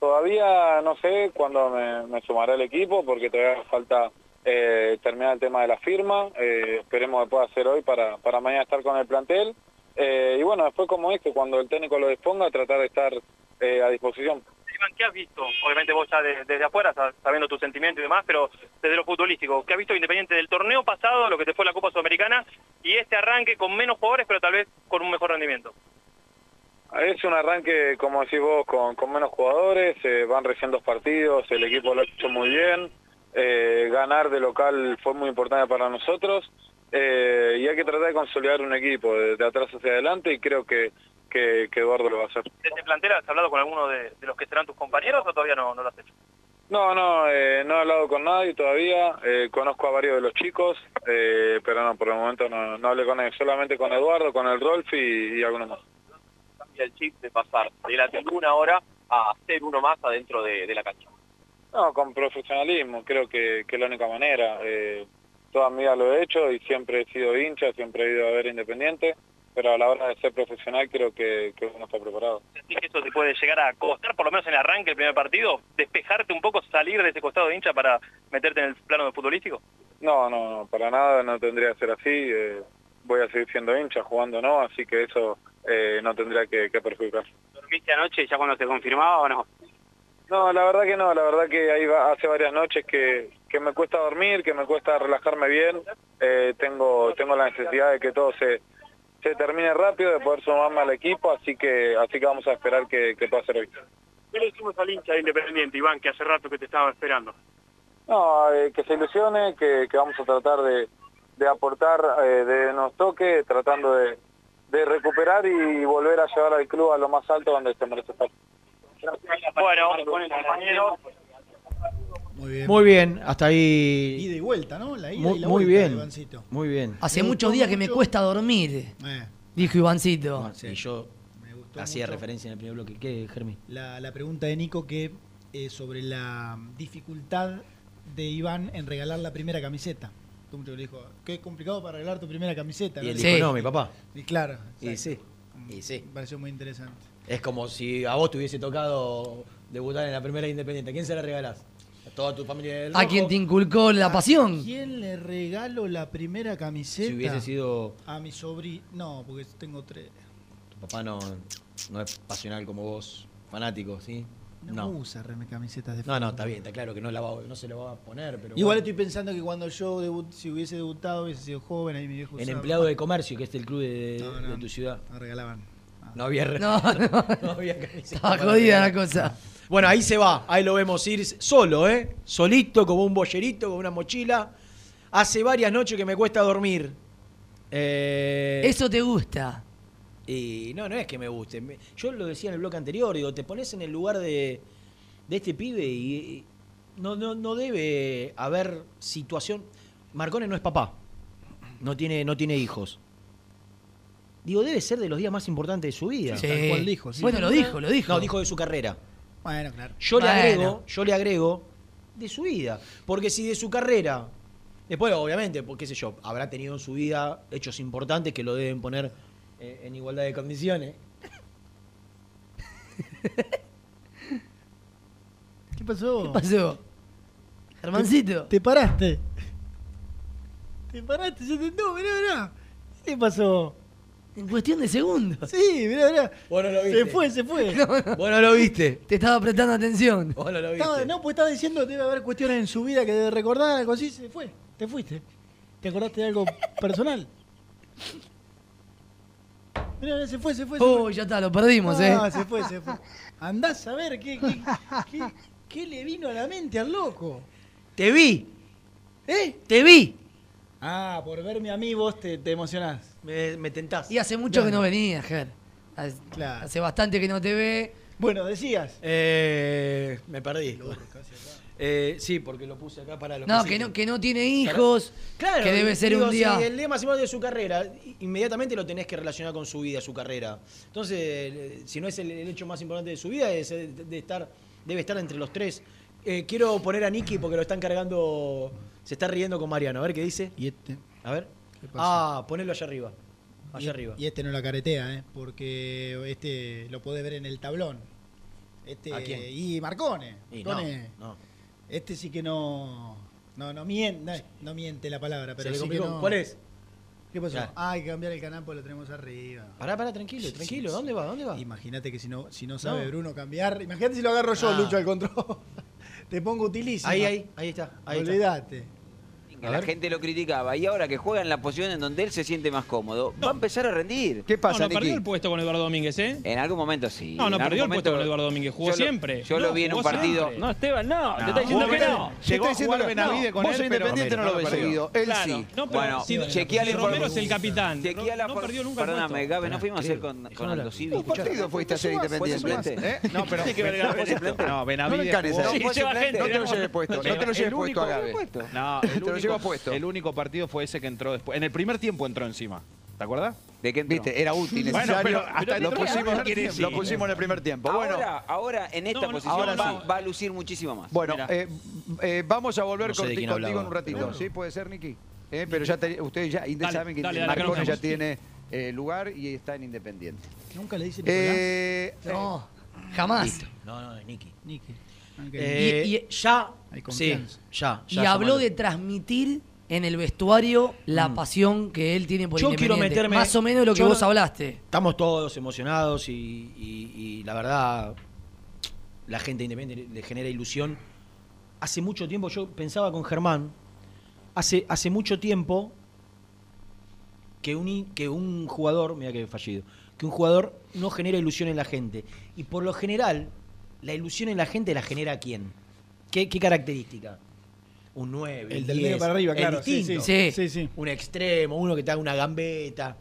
Todavía no sé cuándo me, me sumará el equipo porque todavía falta eh, terminar el tema de la firma. Eh, esperemos que pueda ser hoy para, para mañana estar con el plantel. Eh, y bueno, después como dije, cuando el técnico lo disponga, tratar de estar eh, a disposición. Iván, ¿qué has visto? Obviamente vos ya de- desde afuera, sab- sabiendo tus sentimientos y demás, pero desde lo futbolístico, ¿qué has visto Independiente del torneo pasado, lo que te fue la Copa Sudamericana, y este arranque con menos jugadores, pero tal vez con un mejor rendimiento? Es un arranque, como decís vos, con, con menos jugadores, eh, van recién dos partidos, el equipo lo ha hecho muy bien, eh, ganar de local fue muy importante para nosotros eh, y hay que tratar de consolidar un equipo de, de atrás hacia adelante y creo que, que, que Eduardo lo va a hacer. ¿Desde plantel has hablado con alguno de, de los que serán tus compañeros o todavía no, no lo has hecho? No, no, eh, no he hablado con nadie todavía, eh, conozco a varios de los chicos, eh, pero no, por el momento no, no hablé con ellos, solamente con Eduardo, con el Rolfi y, y algunos más. Cambia el chip de pasar de la tribuna ahora a ser uno más adentro de, de la cancha. No, con profesionalismo, creo que, que es la única manera. Eh, toda mi vida lo he hecho y siempre he sido hincha, siempre he ido a ver Independiente, pero a la hora de ser profesional creo que, que uno está preparado. ¿Sentís que eso te puede llegar a costar, por lo menos en el arranque del primer partido, despejarte un poco, salir de ese costado de hincha para meterte en el plano futbolístico? No, no, no, para nada no tendría que ser así. eh, voy a seguir siendo hincha, jugando no, así que eso eh, no tendría que, que perjudicar. ¿Dormiste anoche ya cuando se confirmaba o no? No, la verdad que no, la verdad que ahí va- hace varias noches que, que me cuesta dormir, que me cuesta relajarme bien, eh, tengo tengo la necesidad de que todo se, se termine rápido, de poder sumarme al equipo, así que así que vamos a esperar que, que pueda ser hoy. ¿Qué le decimos al hincha de Independiente, Iván, que hace rato que te estaba esperando? No, eh, que se ilusione, que, que vamos a tratar de, de aportar eh, de nos toque, tratando de, de recuperar y volver a llevar al club a lo más alto donde se merece estar. Bueno, compañeros, Muy bien. Muy bien, hasta ahí. Ida y vuelta, ¿no? La ida Muy, y la muy vuelta de bien. Ivancito. Muy bien. Hace Me muchos días que me cuesta dormir, Eh, dijo Ivancito. Y yo hacía mucho. referencia en el primer bloque. ¿Qué, Germi? la, la pregunta de Nico que eh, sobre la dificultad de Iván en regalar la primera camiseta. Que le dijo, qué complicado para regalar tu primera camiseta. Y él dijo, no, mi papá. Y claro. Y sí. Y sí. Me pareció muy interesante. Es como si a vos te hubiese tocado debutar en la primera Independiente. ¿A quién se la regalás? A toda tu familia del A Rojo? quien te inculcó la pasión. ¿Quién le regalo la primera camiseta? Si hubiese sido A mi sobrino. No, porque tengo tres. tu papá no, no es pasional como vos, fanático, ¿sí? No, usa reme- camisetas de No, no, fútbol. está bien, está claro que no, la va- no se la va a poner, pero Igual bueno. estoy pensando que cuando yo, debut- si hubiese debutado, hubiese sido joven, ahí mi viejo En empleado de comercio, que es el club de, No, no, de tu ciudad. no regalaban. No había No, no. no había Estaba jodida la cosa. Bueno, ahí se va, ahí lo vemos ir solo, ¿eh? Solito, como un bollerito, con una mochila. Hace varias noches que me cuesta dormir. Eh, Eso te gusta. Y no, no es que me guste. Me- Yo lo decía en el bloque anterior, digo, te pones en el lugar de, de este pibe y, y no, no, no debe haber situación. Marcone no es papá, no tiene, no tiene hijos. Digo, debe ser de los días más importantes de su vida. Sí. Tal cual dijo, sí. Bueno, lo dijo, lo dijo. No, dijo de su carrera. Bueno, claro. Yo le agrego, yo le agrego de su vida. Porque si de su carrera, después obviamente, porque qué sé yo, habrá tenido en su vida hechos importantes que lo deben poner eh, en igualdad de condiciones. ¿Qué pasó? ¿Qué pasó? Germancito. Te, te paraste. Te paraste, se te no, mirá, mirá. ¿Qué pasó? En cuestión de segundos. Sí, mirá, mirá. Vos no lo Se viste. fue, se fue. No, no. Vos no lo viste. Te estaba prestando atención. Vos no lo viste. Estaba- no, pues estaba diciendo que debe haber cuestiones en su vida que debe recordar, algo así, se fue. Te fuiste. ¿Te acordaste de algo personal? Mirá, se fue, se fue. se Oh, ya está, lo perdimos, ¿eh? Ah, se fue, se fue. Andás a ver qué, qué, qué, qué le vino a la mente al loco. Te vi. ¿Eh? Te vi. Ah, por verme a mí vos te, te emocionás. Me, me tentás. Y hace mucho que no venías, Ger. Hace, Claro. hace bastante que no te ve. Bueno, decías. Eh, me perdí. Eh, sí, porque lo puse acá para los No, que no, que no tiene hijos. Claro, que debe ser digo, un día. Si el lema de su carrera, inmediatamente lo tenés que relacionar con su vida, su carrera. Entonces, eh, si no es el, el hecho más importante de su vida, es eh, de estar, debe estar entre los tres. Eh, quiero poner a Nicky porque lo están cargando. Se está riendo con Mariano. A ver qué dice. Y este. A ver. Ah, ponelo allá arriba. Allá y, arriba. y este no la caretea, ¿eh? Porque este lo podés ver en el tablón. Este, ¿A quién? Y Marcone. Y no, Marcone. no. Este sí que no. No, no miente, no, miente la palabra, pero sí que no. ¿Cuál es? ¿Qué pasó? Claro. Ah, hay que cambiar el canal porque lo tenemos arriba. Pará, pará, tranquilo, tranquilo. ¿Dónde va? ¿Dónde va? Imagínate que si no, si no sabe No. Bruno cambiar. Imagínate si lo agarro yo, Ah. Lucho, al control. Te pongo utilísimo. Ahí, ahí, ahí está. Ahí está. Olvídate. La gente lo criticaba y ahora que juega en la posición en donde él se siente más cómodo, va a empezar a rendir. ¿Qué pasa, No, no perdió el puesto con Eduardo Domínguez, ¿eh? En algún momento sí. No, no perdió el puesto con Eduardo Domínguez, jugó Yo lo- siempre. Yo lo No, vi en un partido. siempre. No, Esteban, no, te No, está diciendo que no. Llegó a jugar Benavides con vos él, independiente, no lo ves seguido. Él sí. No, bueno, la si Romero es el capitán. La No perdió nunca el Perdóname. Gabe, no fuimos ayer Creo. con, con Aldo Civi. Un partido fuiste a ser ¿Fue independiente. ¿Eh? No, pero- ¿Fue suplente? No, No, No te lo lleves puesto, no te lo lleves El puesto a Gabe. No, Te el lo único- llevas puesto. El único partido fue ese que entró después. En el primer tiempo entró encima. ¿Te acuerdas? ¿De qué? Viste, era útil, Bueno, necesario. pero hasta lo, lo pusimos, lo pusimos en el primer tiempo. Bueno, Ahora, ahora en esta No, posición ahora va, sí. va a lucir muchísimo más. bueno eh, eh, vamos a volver No sé contigo hablaba. en un ratito. ¿Sí? ¿Puede ser, Nicky? Eh, pero ya te- ustedes ya Dale, saben que dale, Marcone ya tiene eh, lugar y está en Independiente. Nunca le dicen Eh, No, jamás. Listo. No, no, es Nicky. Eh, Y- y- ya. Hay Sí, ya. Y habló de transmitir en el vestuario la pasión que él tiene por Mm. Yo quiero meterme. Más o menos lo que vos no- hablaste. Estamos todos emocionados y, y- y la verdad, la gente independiente le genera ilusión. Hace mucho tiempo, yo pensaba con Germán, hace, hace mucho tiempo que un, que un jugador, mira que fallido, que un jugador no genera ilusión en la gente. Y por lo general, la ilusión en la gente la genera quién? ¿Qué, qué característica? Un 9, El del medio para arriba, claro, sí, distinto. sí. Sí, sí. Un extremo, uno que te haga una gambeta.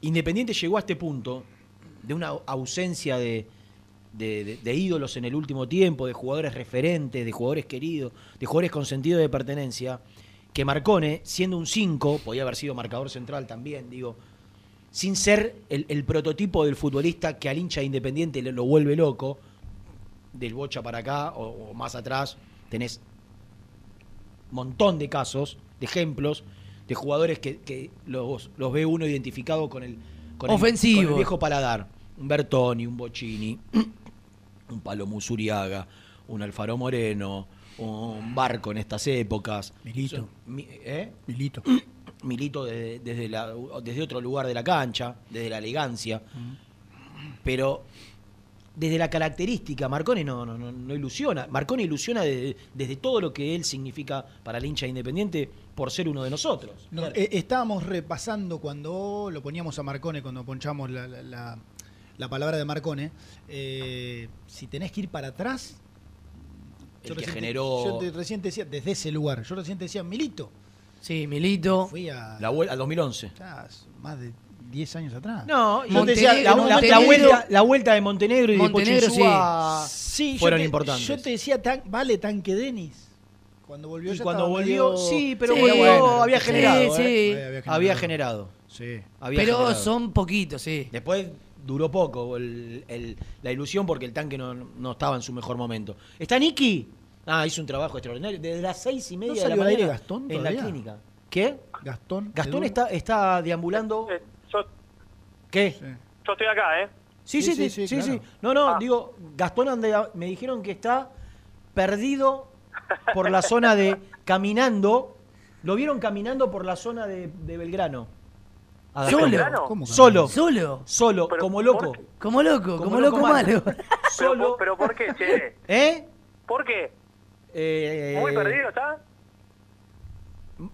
Independiente llegó a este punto de una ausencia de, de- de- de ídolos en el último tiempo, de jugadores referentes, de jugadores queridos, de jugadores con sentido de pertenencia, que Marcone, siendo un 5, podía haber sido marcador central también, digo, sin ser el, el prototipo del futbolista que al hincha de Independiente le- lo vuelve loco, del Bocha para acá o, o más atrás, tenés montón de casos, de ejemplos, de jugadores que, que los, los ve uno identificado con el, con el- Ofensivos. con el viejo paladar. Un Bertoni, un Bocini, un Palomo Zuriaga, un Alfaro Moreno, un Barco en estas épocas. Milito. Son- mi- ¿eh? Milito. Milito desde, desde, la- desde otro lugar de la cancha, desde la elegancia. Pero desde la característica, Marconi no, no, no, no ilusiona. Marconi ilusiona desde, desde todo lo que él significa para el hincha independiente por ser uno de nosotros. No, eh, estábamos repasando cuando lo poníamos a Marcone, cuando ponchamos la, la- la- la palabra de Marcone. eh, si tenés que ir para atrás. El yo que recién generó- yo te- recién decía, desde ese lugar. Yo recién decía, Milito. Sí, Milito. Fui a. La vuelta al 2011. ya, más de 10 años atrás. No, y Yo te decía, la, la- la vuelta, la vuelta de Montenegro y Montenegro, de Pochinsúa Sí, fueron te- importantes. Yo te decía, tan- vale, tanque Denis. Cuando volvió Y ya cuando volvió, medio- sí, pero Sí, volvió, bueno, había generado. sí. ¿eh? Había generado. Había generado. Sí. Había Pero generado. son poquitos, sí. Después duró poco el- el- la ilusión porque el tanque no, no estaba en su mejor momento. ¿Está Nicky? Ah, hizo un trabajo extraordinario. Desde las seis y media ¿No de la mañana Gastón en la clínica. ¿Qué? Gastón. Gastón está, está deambulando. Yo, ¿Qué? yo estoy acá, ¿eh? Sí, sí, sí, sí, sí, No, no, digo, Gastón anda- me dijeron que está perdido por la zona de caminando. Lo vieron caminando por la zona de, de Belgrano. ¿Solo? ¿Cómo Solo. ¿Solo? Solo, como loco. Como loco, como, loco, malo. Pero, pero ¿por qué, che? ¿Eh? ¿Por qué? Eh, ¿Muy perdido está?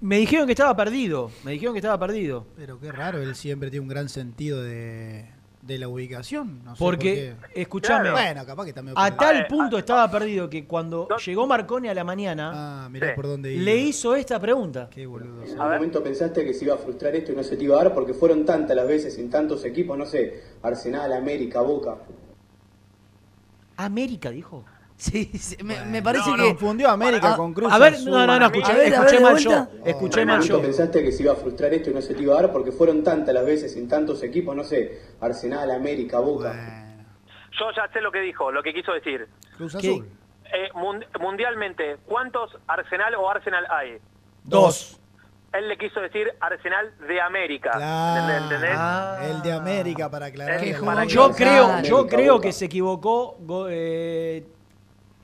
Me dijeron que estaba perdido. Me dijeron que estaba perdido. Pero qué raro, él siempre tiene un gran sentido de, de la ubicación. No sé Porque, por qué. escuchame, Bueno, capaz que está medio a perdido. tal punto estaba perdido que cuando llegó Marconi a la mañana, Ah, mirá por dónde iba. le hizo esta pregunta. Qué boludo. ¿En algún momento pensaste que se iba a frustrar esto y no se te iba a dar? Porque fueron tantas las veces en tantos equipos, no sé, Arsenal, América, Boca. América, dijo. Sí, sí, me, me parece No, que. confundió a América Ah, con Cruz A ver, Azul. no, no, no, escuché, ver, escuché mal yo. Escuché ¿En mal yo. pensaste que se iba a frustrar esto y no se te iba a dar? Porque fueron tantas las veces en tantos equipos, no sé, Arsenal, América, Boca. Yo ya sé lo que dijo, lo que quiso decir. Cruz ¿Qué? Azul. Eh, mun- mundialmente, ¿cuántos Arsenal o Arsenal hay? Dos. Él le quiso decir Arsenal de América. Claro. ¿Entendés? Ah. El de América para aclarar. Yo creo, yo creo que se equivocó. eh,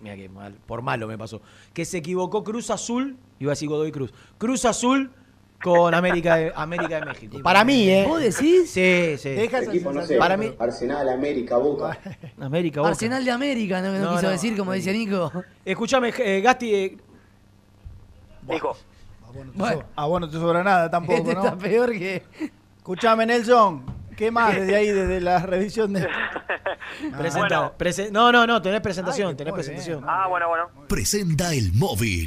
mira que mal, por malo me pasó. Que se equivocó Cruz Azul, iba a decir Godoy Cruz. Cruz Azul con América de, América de México. Para mí, ¿eh? ¿Vos decís? Sí, sí. Deja esa Equipos, no sé. Para mí- Arsenal, América, Boca. América, Boca. Arsenal de América, no, no No, quiso no. decir, como dice Nico. Escúchame, eh, Gasti, eh, Dijo. A vos no te Bueno. so- A vos no te sobra nada tampoco, Este ¿no? está peor que. Escuchame, Nelson. ¿Qué más desde ahí, desde la revisión de. presenta- Bueno. prese- no, no, no, tenés presentación, Ay, tenés presentación. bien. Ah, bueno, bueno. Presenta el móvil.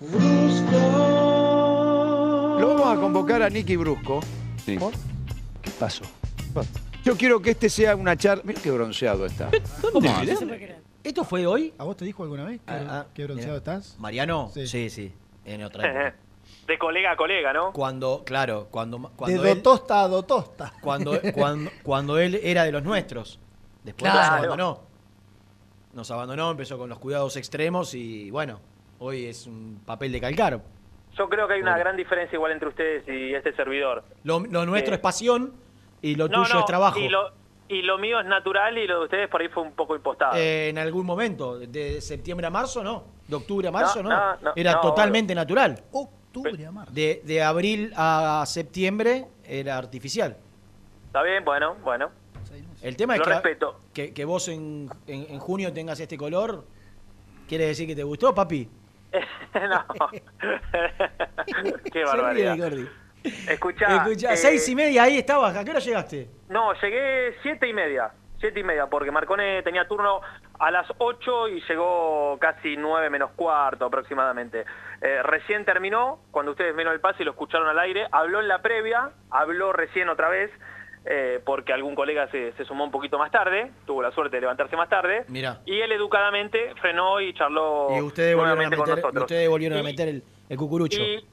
Brusco. Lo vamos a convocar a Nicky Brusco. ¿Por? ¿Qué pasó? Yo quiero que este sea una charla. Mira qué bronceado está. ¿Dónde? ¿Cómo? ¿Esto fue hoy? ¿A vos te dijo alguna vez que, Ah, ah, que bronceado mira. estás? Mariano, Sí. sí, sí, en otra época. De colega a colega, ¿no? Cuando, claro, cuando, De cuando él, dotosta a dotosta. cuando, cuando, cuando él era de los nuestros. Después Claro. nos abandonó. Nos abandonó, empezó con los cuidados extremos y bueno, hoy es un papel de calcar. Yo creo que hay una gran diferencia igual entre ustedes y este servidor. Lo, lo nuestro Sí. es pasión y lo No, tuyo no, es trabajo. Y lo, y lo mío es natural y lo de ustedes por ahí fue un poco impostado. Eh, en algún momento, de septiembre a marzo no, de octubre a marzo no, no, no, era no, totalmente natural. Octubre a marzo. De, de abril a septiembre era artificial. Está bien, bueno, bueno. El tema es que, respeto. que, que vos en, en- en junio tengas este color, ¿quiere decir que te gustó, papi? no. Qué barbaridad. Escuchá. Escuchá, eh, seis y media, ahí estabas, ¿a qué hora llegaste? No, llegué siete y media. Siete y media, porque Marcone tenía turno a las ocho y llegó casi nueve menos cuarto aproximadamente. Eh, recién terminó, cuando ustedes vieron el pase y lo escucharon al aire, habló en la previa, habló recién otra vez, eh, porque algún colega se, se sumó un poquito más tarde, tuvo la suerte de levantarse más tarde, Mira. y él educadamente frenó y charló Y ustedes volvieron, a con meter, nosotros. ustedes volvieron a meter el, el cucurucho. y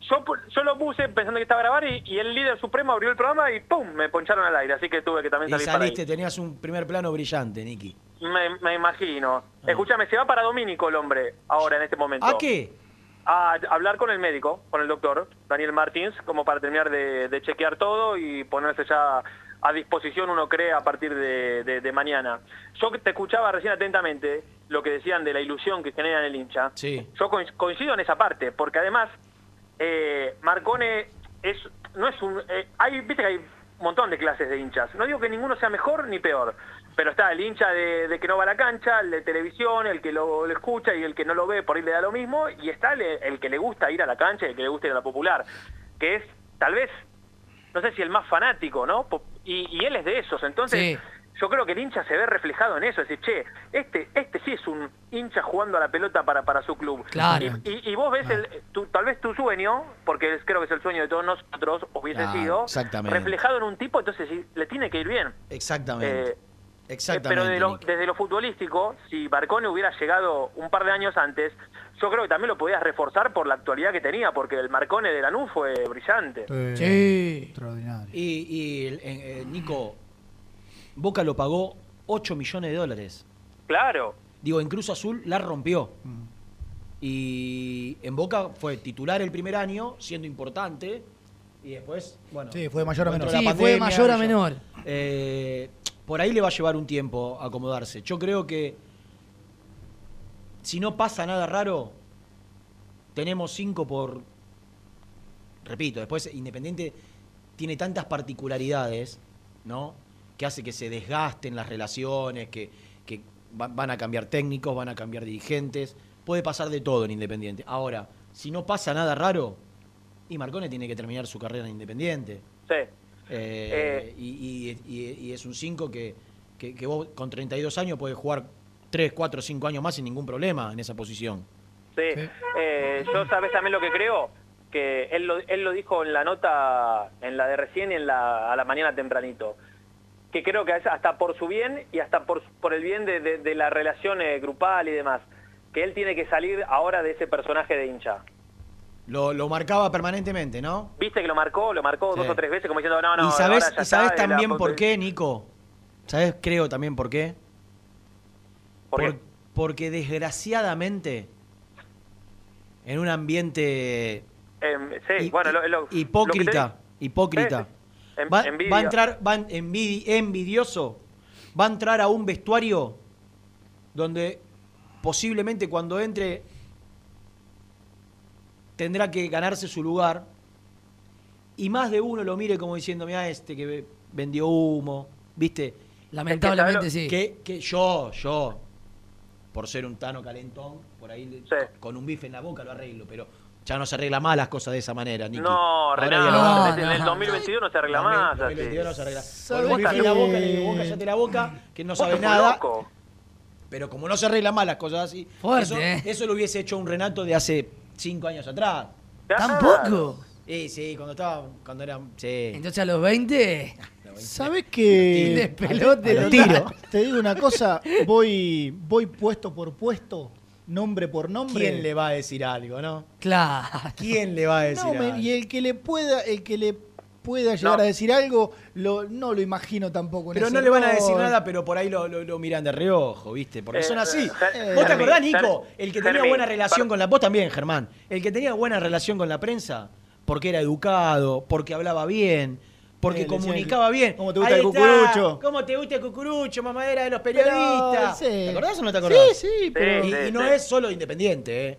yo, yo lo puse pensando que estaba a grabar y, y el líder supremo abrió el programa y ¡pum! me poncharon al aire, así que tuve que también Y salir para ahí. saliste, tenías un primer plano brillante, Nicky. Me, me imagino. Ah. Escúchame, se va para Domínico el hombre ahora en este momento. ¿A qué? A hablar con el médico, con el doctor Daniel Martins, como para terminar de, de chequear todo y ponerse ya a disposición, uno cree, a partir de, de- de mañana. Yo te escuchaba recién atentamente lo que decían de la ilusión que genera en el hincha. Sí. Yo coinc- coincido en esa parte, porque además eh, Marcone es no es un eh, hay viste que hay un montón de clases de hinchas. No digo que ninguno sea mejor ni peor, pero está el hincha de, de que no va a la cancha, el de televisión, el que lo, lo escucha y el que no lo ve por ahí le da lo mismo, y está el, el que le gusta ir a la cancha y el que le gusta ir a la popular, que es tal vez no sé si el más fanático, ¿no? Y, y él es de esos, entonces yo creo que el hincha se ve reflejado en eso, es decir, che, este, este sí es un hincha jugando a la pelota para, para su club. Claro. Y, y- y vos ves, el, tu- tal vez tu sueño, porque es- creo que es el sueño de todos nosotros, hubiese Claro, sido reflejado en un tipo, entonces sí, le tiene que ir bien. Exactamente. Eh, Exactamente. pero de lo- Nick. desde lo futbolístico, si Barcone hubiera llegado un par de años antes, yo creo que también lo podías reforzar por la actualidad que tenía, porque el Marcone de Lanús fue brillante. Sí. Extraordinario. Y, eh, eh, Nico, Boca lo pagó 8 millones de dólares. Claro. Digo, en Cruz Azul la rompió. Y en Boca fue titular el primer año, siendo importante. Y después, bueno. Sí, fue de mayor a menor. Sí, fue de mayor a menor. Eh, por ahí le va a llevar un tiempo acomodarse. Yo creo que si no pasa nada raro, tenemos cinco por. Repito, después Independiente tiene tantas particularidades, ¿no? Que hace que se desgasten las relaciones, que, que va- van a cambiar técnicos, van a cambiar dirigentes. Puede pasar de todo en Independiente. Ahora, si no pasa nada raro, y Marcone tiene que terminar su carrera en Independiente. Sí. Eh, y, y- y- y es un 5 que, que, que vos con 32 años podés jugar 3, 4, 5 años más sin ningún problema en esa posición. Sí, Eh, yo sabes también lo que creo, que él lo, él lo dijo en la nota, en la de recién y en la, a la mañana tempranito, que creo que es hasta por su bien y hasta por, por el bien de, de- de la relación eh, grupal y demás, que él tiene que salir ahora de ese personaje de hincha. Lo, lo marcaba permanentemente, ¿no? Viste que lo marcó, lo marcó dos o tres veces como diciendo, no, no, y sabes, y sabes también la- por qué, Nico. ¿Sabes? Creo también por qué. ¿Por Porque desgraciadamente, en un ambiente sí, bueno, lo- lo- lo que te hipócrita, hipócrita, va, va a entrar, va en- envidi- envidioso, va a entrar a un vestuario donde posiblemente cuando entre tendrá que ganarse su lugar y más de uno lo mire como diciendo, mira este que ve- vendió humo, ¿viste? Lamentablemente sí. Que, que yo, yo, por ser un tano calentón, por ahí con un bife en la boca lo arreglo, pero ya no se arregla más las cosas de esa manera, Niki. No, Renato, dialogamos. en el 2022 no se arregla más. así. 2022 no se arregla. ¿Sabes Con un bife en la boca, le digo, la boca, que no sabe nada. loco. Pero como no se arregla más las cosas así, Fuerte, eso, ¿eh? eso lo hubiese hecho un Renato de hace cinco años atrás. ¿Tampoco? Sí, sí, cuando estaba, cuando era, sí. Entonces a los 20. ¿Sabes que Despelote te, total. digo, te digo una cosa, voy, voy puesto por puesto, nombre por nombre. ¿Quién le va a decir algo, no? Claro. ¿Quién le va a decir No, me- algo? y el que le pueda, el que le pueda llegar No. a decir algo, lo, no lo imagino tampoco. en Pero ese no le van a decir nada, pero por ahí lo, lo- lo miran de reojo, ¿viste? Porque Eh, son así. eh, ¿Vos te acordás, Nico? El que tenía buena relación con la... Vos también, Germán. El que tenía buena relación con la prensa, porque era educado, porque hablaba bien, porque Eh, comunicaba que- bien. ¿Cómo te gusta Ahí el está. cucurucho? ¿Cómo te gusta el cucurucho, mamadera de los Pero, periodistas? sí. ¿Te acordás o no te acordás? Sí, sí, pero- Y, Sí, y no sí. es solo Independiente, ¿eh?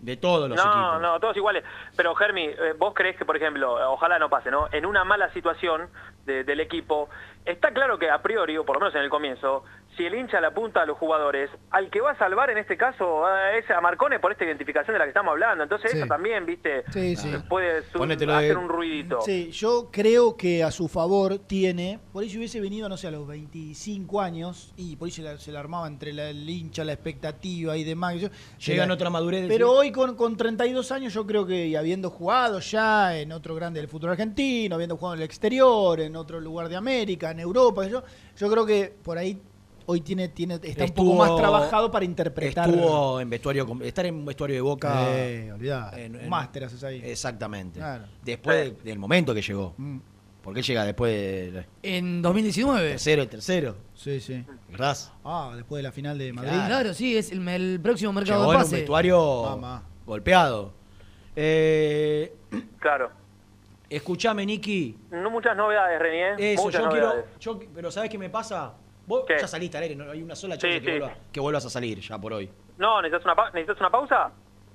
De todos los no, equipos. no, todos iguales. Pero Germi, eh, vos creés que, por ejemplo, ojalá no pase, ¿no? En una mala situación de- del equipo, está claro que a priori, o por lo menos en el comienzo, si el hincha le apunta a los jugadores, al que va a salvar en este caso eh, es a Marcone por esta identificación de la que estamos hablando. Entonces Sí. eso también, viste, Sí, sí. puede su- Ponételo de- hacer un ruidito. Sí, yo creo que a su favor tiene, por ahí si hubiese venido, no sé, a los 25 años, y por ahí se la, se la armaba entre la, el hincha, la expectativa y demás. y yo- Llega en otra madurez. Pero hoy con, con 32 años yo creo que y habiendo jugado ya en otro grande del fútbol argentino, habiendo jugado en el exterior, en otro lugar de América, en Europa, yo, yo creo que por ahí hoy tiene, tiene está un poco Estuvo- más trabajado para interpretar. Estuvo en vestuario, estar en vestuario de Boca. Eh, olvidá, en- un en- máster haces ahí. Exactamente. Claro. Después de- del momento que llegó. Mm. Porque él llega después del En 2019. tercero, el tercero. Sí, sí. ¿Verdad? Ah, después de la final de Madrid. Claro, sí, es el, el próximo mercado Llegó de en un pase. vestuario Mamá. golpeado. Eh, Claro. Escuchame, Nicky. No muchas novedades, Reni, ¿eh? Eso, muchas yo quiero. novedades. yo- pero ¿sabes qué me pasa? Vos ¿Qué? ya saliste al aire, no hay una sola chance Sí, que, sí. vuelva- que vuelvas a salir ya por hoy. No, ¿necesitas una, pa- ¿necesitas una pausa?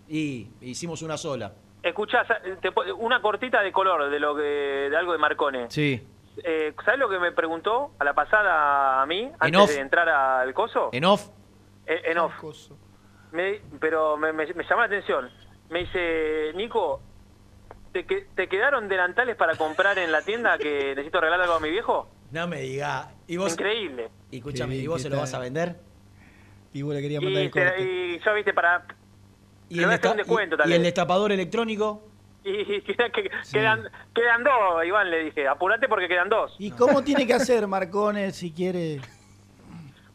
Y hicimos una sola. Escuchá, te una cortita de color de lo que de algo de Marcone. Sí. Eh, ¿Sabes lo que me preguntó a la pasada a mí antes off. de entrar al coso? En off. Eh, en off. Me- pero me, me- me llamó la atención. Me dice, Nico, ¿te, que- te quedaron delantales para comprar en la tienda que necesito regalar algo a mi viejo? No me diga. ¿Y vos? Increíble. Y escúchame, ¿y vos se lo vas a vender? Y vos le querías mandar Y, el te- corte. y yo, viste, para... ¿Y el, desta- descuento, y- tal y el destapador electrónico? Y, y queda- que- quedan, quedan dos, Iván, le dije. Apurate porque quedan dos. ¿Y cómo tiene que hacer Marcone si quiere?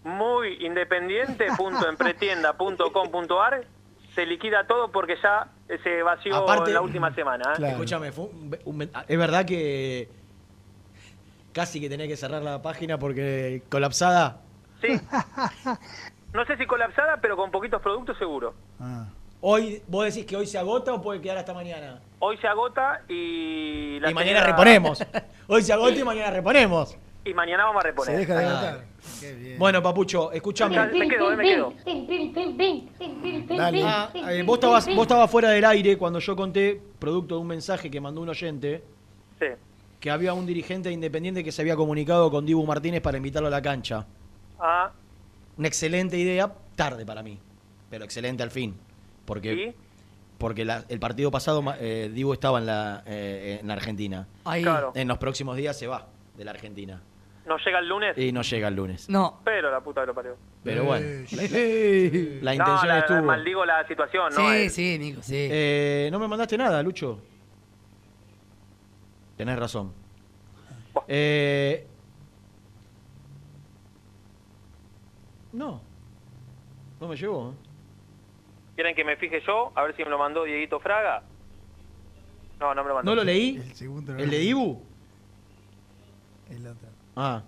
Muy independiente.empretienda.com.ar se liquida todo porque ya se vació Aparte- la última semana. ¿eh? Escúchame, fue un- un- es verdad que casi que tenés que cerrar la página porque colapsada. Sí. No sé si colapsada, pero con poquitos productos seguro. Hoy, ¿Vos decís que hoy se agota o puede quedar hasta mañana? Hoy se agota y... la y mañana reponemos. Hoy se agota y mañana reponemos. Y mañana vamos a reponer. Se deja de Ah. Bueno, Papucho, escúchame. Ya, me quedo, me quedo. Dale. Ah, eh, vos, estabas, vos estabas fuera del aire cuando yo conté, producto de un mensaje que mandó un oyente, Sí. que había un dirigente independiente que se había comunicado con Dibu Martínez para invitarlo a la cancha. Ah, Una excelente idea, tarde para mí, pero excelente al fin. Porque, porque la- el partido pasado eh, Dibu estaba en la, eh, en la Argentina. Ahí. Claro. En los próximos días se va de la Argentina. ¿no llega el lunes? Y no llega el lunes. No. Pero la puta que lo parió. Pero bueno, la, la no, intención la, la- estuvo. maldigo la situación, ¿no? Sí, Eh, sí, Nico, sí. Eh, no me mandaste nada, Lucho. Tenés razón. Eh, no. No me llegó. ¿eh? ¿Quieren que me fije yo? A ver si me lo mandó Dieguito Fraga. No, no me lo mandó. ¿No lo leí? El segundo no ¿El de. Dibu? El otro. Ah,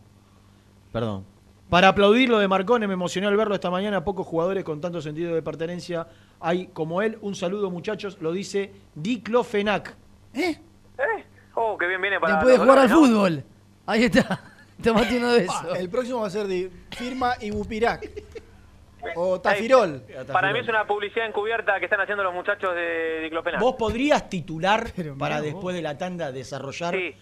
perdón. Para aplaudir lo de Marcone, me emocioné al verlo esta mañana. Pocos jugadores con tanto sentido de pertenencia hay como él. Un saludo, muchachos. Lo dice Diclofenac. ¿Eh? ¿Eh? Oh, qué bien viene para Después de jugar al fútbol. Ahí está. Tomate uno de Ah, esos. el próximo va a ser de firma Ibupirac. O Tafirol. Para mí es una publicidad encubierta que están haciendo los muchachos de Diclofenac. ¿Vos podrías titular Pero para mirá después de la tanda desarrollar? Sí.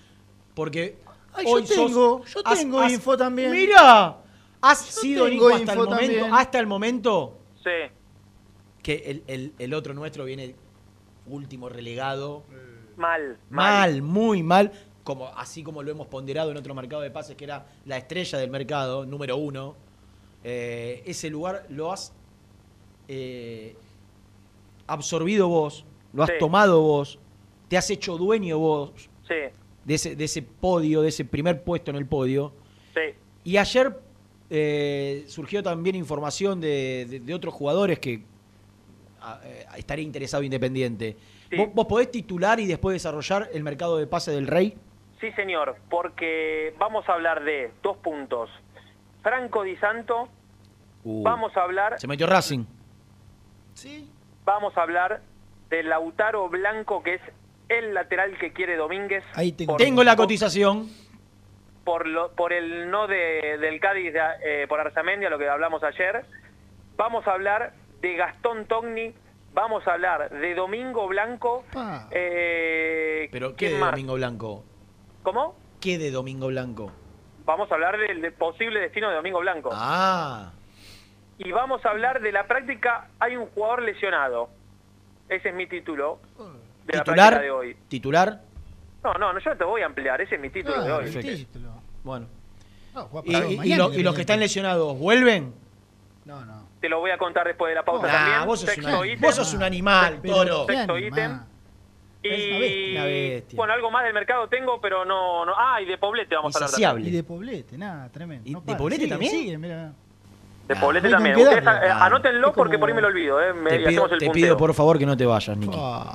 Porque Ay, yo sos- tengo, yo tengo has- info también. Mira, has sido Nico hasta el info momento, también. hasta el momento Sí. que el, el- el otro nuestro viene último relegado. Mal, Mal, muy mal. Como, así como lo hemos ponderado en otro mercado de pases que era la estrella del mercado, número uno. Eh, ese lugar lo has eh, absorbido vos, lo has Sí. tomado vos, te has hecho dueño vos Sí, de ese, de ese podio, de ese primer puesto en el podio. sí. Y ayer eh, surgió también información de, de- de otros jugadores que a- eh, estaría interesado Independiente. Sí. ¿Vos, vos podés titular y después desarrollar el mercado de pase del Rey? Sí, señor, porque vamos a hablar de dos puntos. Franco Di Santo, Uh, vamos a hablar, Se metió Racing. Sí. vamos a hablar de Lautaro Blanco, que es el lateral que quiere Domínguez. Ahí tengo. Por- Tengo la cotización. por, lo, por el no de, del Cádiz de, eh, por Arzamendia, lo que hablamos ayer. Vamos a hablar de Gastón Togni, vamos a hablar de Domingo Blanco. Eh, ¿Pero qué ¿quién de más? Domingo Blanco? ¿Cómo? ¿Qué de Domingo Blanco? Vamos a hablar del, del posible destino de Domingo Blanco. Ah, Y vamos a hablar de la práctica, hay un jugador lesionado. Ese es mi título de la titular. de hoy. Titular. No, no, no, yo te voy a ampliar, ese es mi título de Ah, hoy. el Perfecto. título. Bueno. Ah, ¿Y, para y- y mañana, lo- y los que están lesionados vuelven? No, no. Te lo voy a contar después de la pausa Nah, también. vos, sos Sexto una- ítem. vos sos un animal, Pero- toro. Sexto ítem. Y Una bestia. bueno, algo más del mercado tengo, pero no, no. Ah, y de Poblete vamos a hablar. Y de Poblete, nada, tremendo. ¿Y No de Poblete sigue, también? Sigue, mira. De Poblete también. qué Ustedes, eh, Ah. anótenlo porque por ahí me lo olvido, eh, me- Te pido, hacemos el te pido por favor que no te vayas, Nicky. Ah,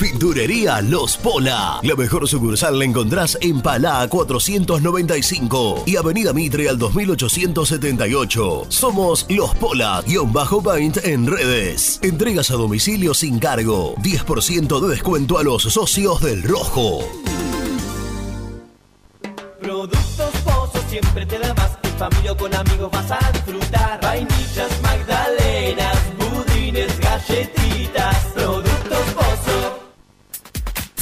Pinturería Los Pola. La mejor sucursal la encontrás en Palá 495 y Avenida Mitre al 2878. Somos Los Pola, guion bajo paint en redes. Entregas a domicilio sin cargo. 10% de descuento a los socios del Rojo. Productos Pozos siempre te da más. En familia o con amigos vas a disfrutar. Vainillas, magdalenas,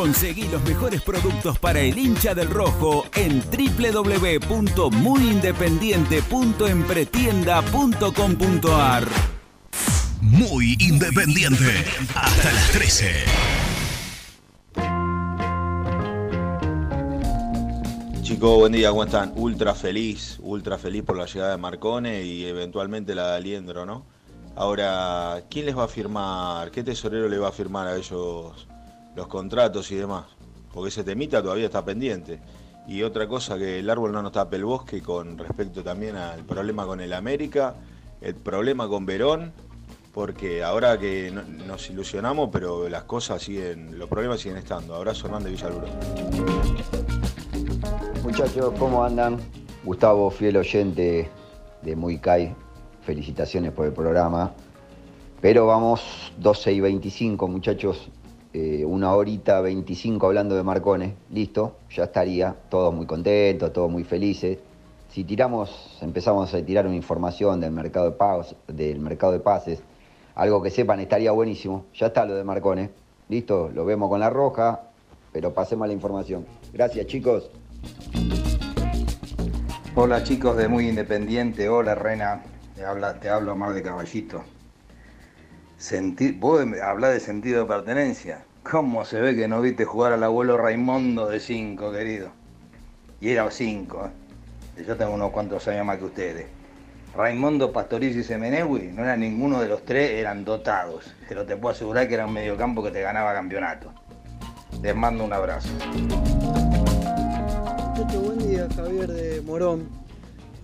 Conseguí los mejores productos para el hincha del rojo en www.muyindependiente.empretienda.com.ar. Muy independiente. Hasta las 13. Chicos, buen día, ¿cómo están? Ultra feliz, ultra feliz por la llegada de Marcone y eventualmente la de Aliendro, ¿no? Ahora, ¿quién les va a firmar? ¿Qué tesorero le va a firmar a ellos los contratos y demás? Porque ese temita todavía está pendiente. Y otra cosa, que el árbol no nos tape el bosque con respecto también al problema con el América, el problema con Verón, porque ahora que no- nos ilusionamos, pero las cosas siguen, los problemas siguen estando. Abrazo Hernández Villaluro. Muchachos, ¿cómo andan? Gustavo, fiel oyente de Muy. Felicitaciones por el programa. Pero vamos, 12 y 25, muchachos. Eh, una horita 25 hablando de Marcones. Listo, ya estaría. Todos muy contentos, todos muy felices. Si tiramos, empezamos a tirar una información del mercado de pagos, del mercado de pases, algo que sepan estaría buenísimo. Ya está lo de Marcones. Listo, lo vemos con la roja, pero pasemos a la información. Gracias, chicos. Hola chicos de Muy Independiente, hola Rena, te, habla, te hablo más de caballito. Senti- vos me hablás de sentido de pertenencia. ¿Cómo se ve que no viste jugar al abuelo Raimundo de 5, querido? Y era 5, ¿eh? yo tengo unos cuantos años más que ustedes. Raimundo, Pastorizo y Semenewi no eran ninguno de los tres, eran dotados. Pero te puedo asegurar que era un mediocampo que te ganaba campeonato. Les mando un abrazo. Buen día, Javier de Morón.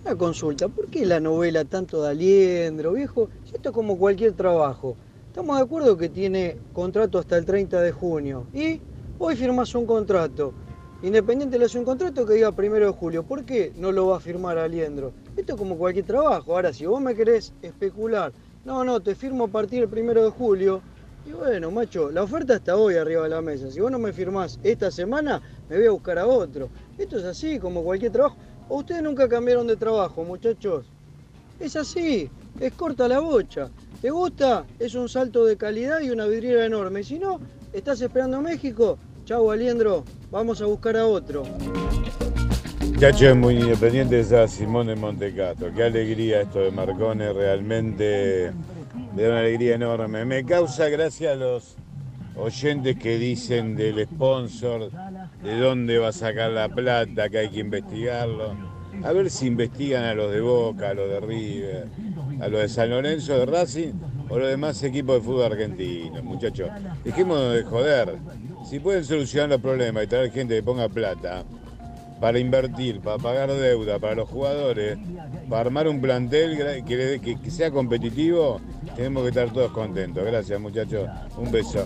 Una consulta, ¿por qué la novela tanto de Aliendro, viejo? Esto es como cualquier trabajo. Estamos de acuerdo que tiene contrato hasta el 30 de junio. Y hoy firmas un contrato. Independiente le hace un contrato que diga primero de julio. ¿Por qué no lo va a firmar Aliendro? Esto es como cualquier trabajo. Ahora, si vos me querés especular, no, no, te firmo a partir del primero de julio. Y bueno, macho, la oferta está hoy arriba de la mesa. Si vos no me firmás esta semana, me voy a buscar a otro. Esto es así, como cualquier trabajo. ¿O ustedes nunca cambiaron de trabajo, muchachos? Es así, es corta la bocha. ¿Te gusta? Es un salto de calidad y una vidriera enorme. Si no, ¿estás esperando a México? Chau, Aliendro, vamos a buscar a otro. Muchachos, muy independiente está Simón de Montecato. Qué alegría esto de Marcone, realmente me da una alegría enorme. Me causa gracia a los oyentes que dicen del sponsor, de dónde va a sacar la plata, que hay que investigarlo. A ver si investigan a los de Boca, a los de River, a los de San Lorenzo, de Racing o los demás equipos de fútbol argentino, muchachos. Dejémonos de joder. Si pueden solucionar los problemas y traer gente que ponga plata, para invertir, para pagar deuda, para los jugadores, para armar un plantel que- que sea competitivo, tenemos que estar todos contentos. Gracias muchachos, un beso.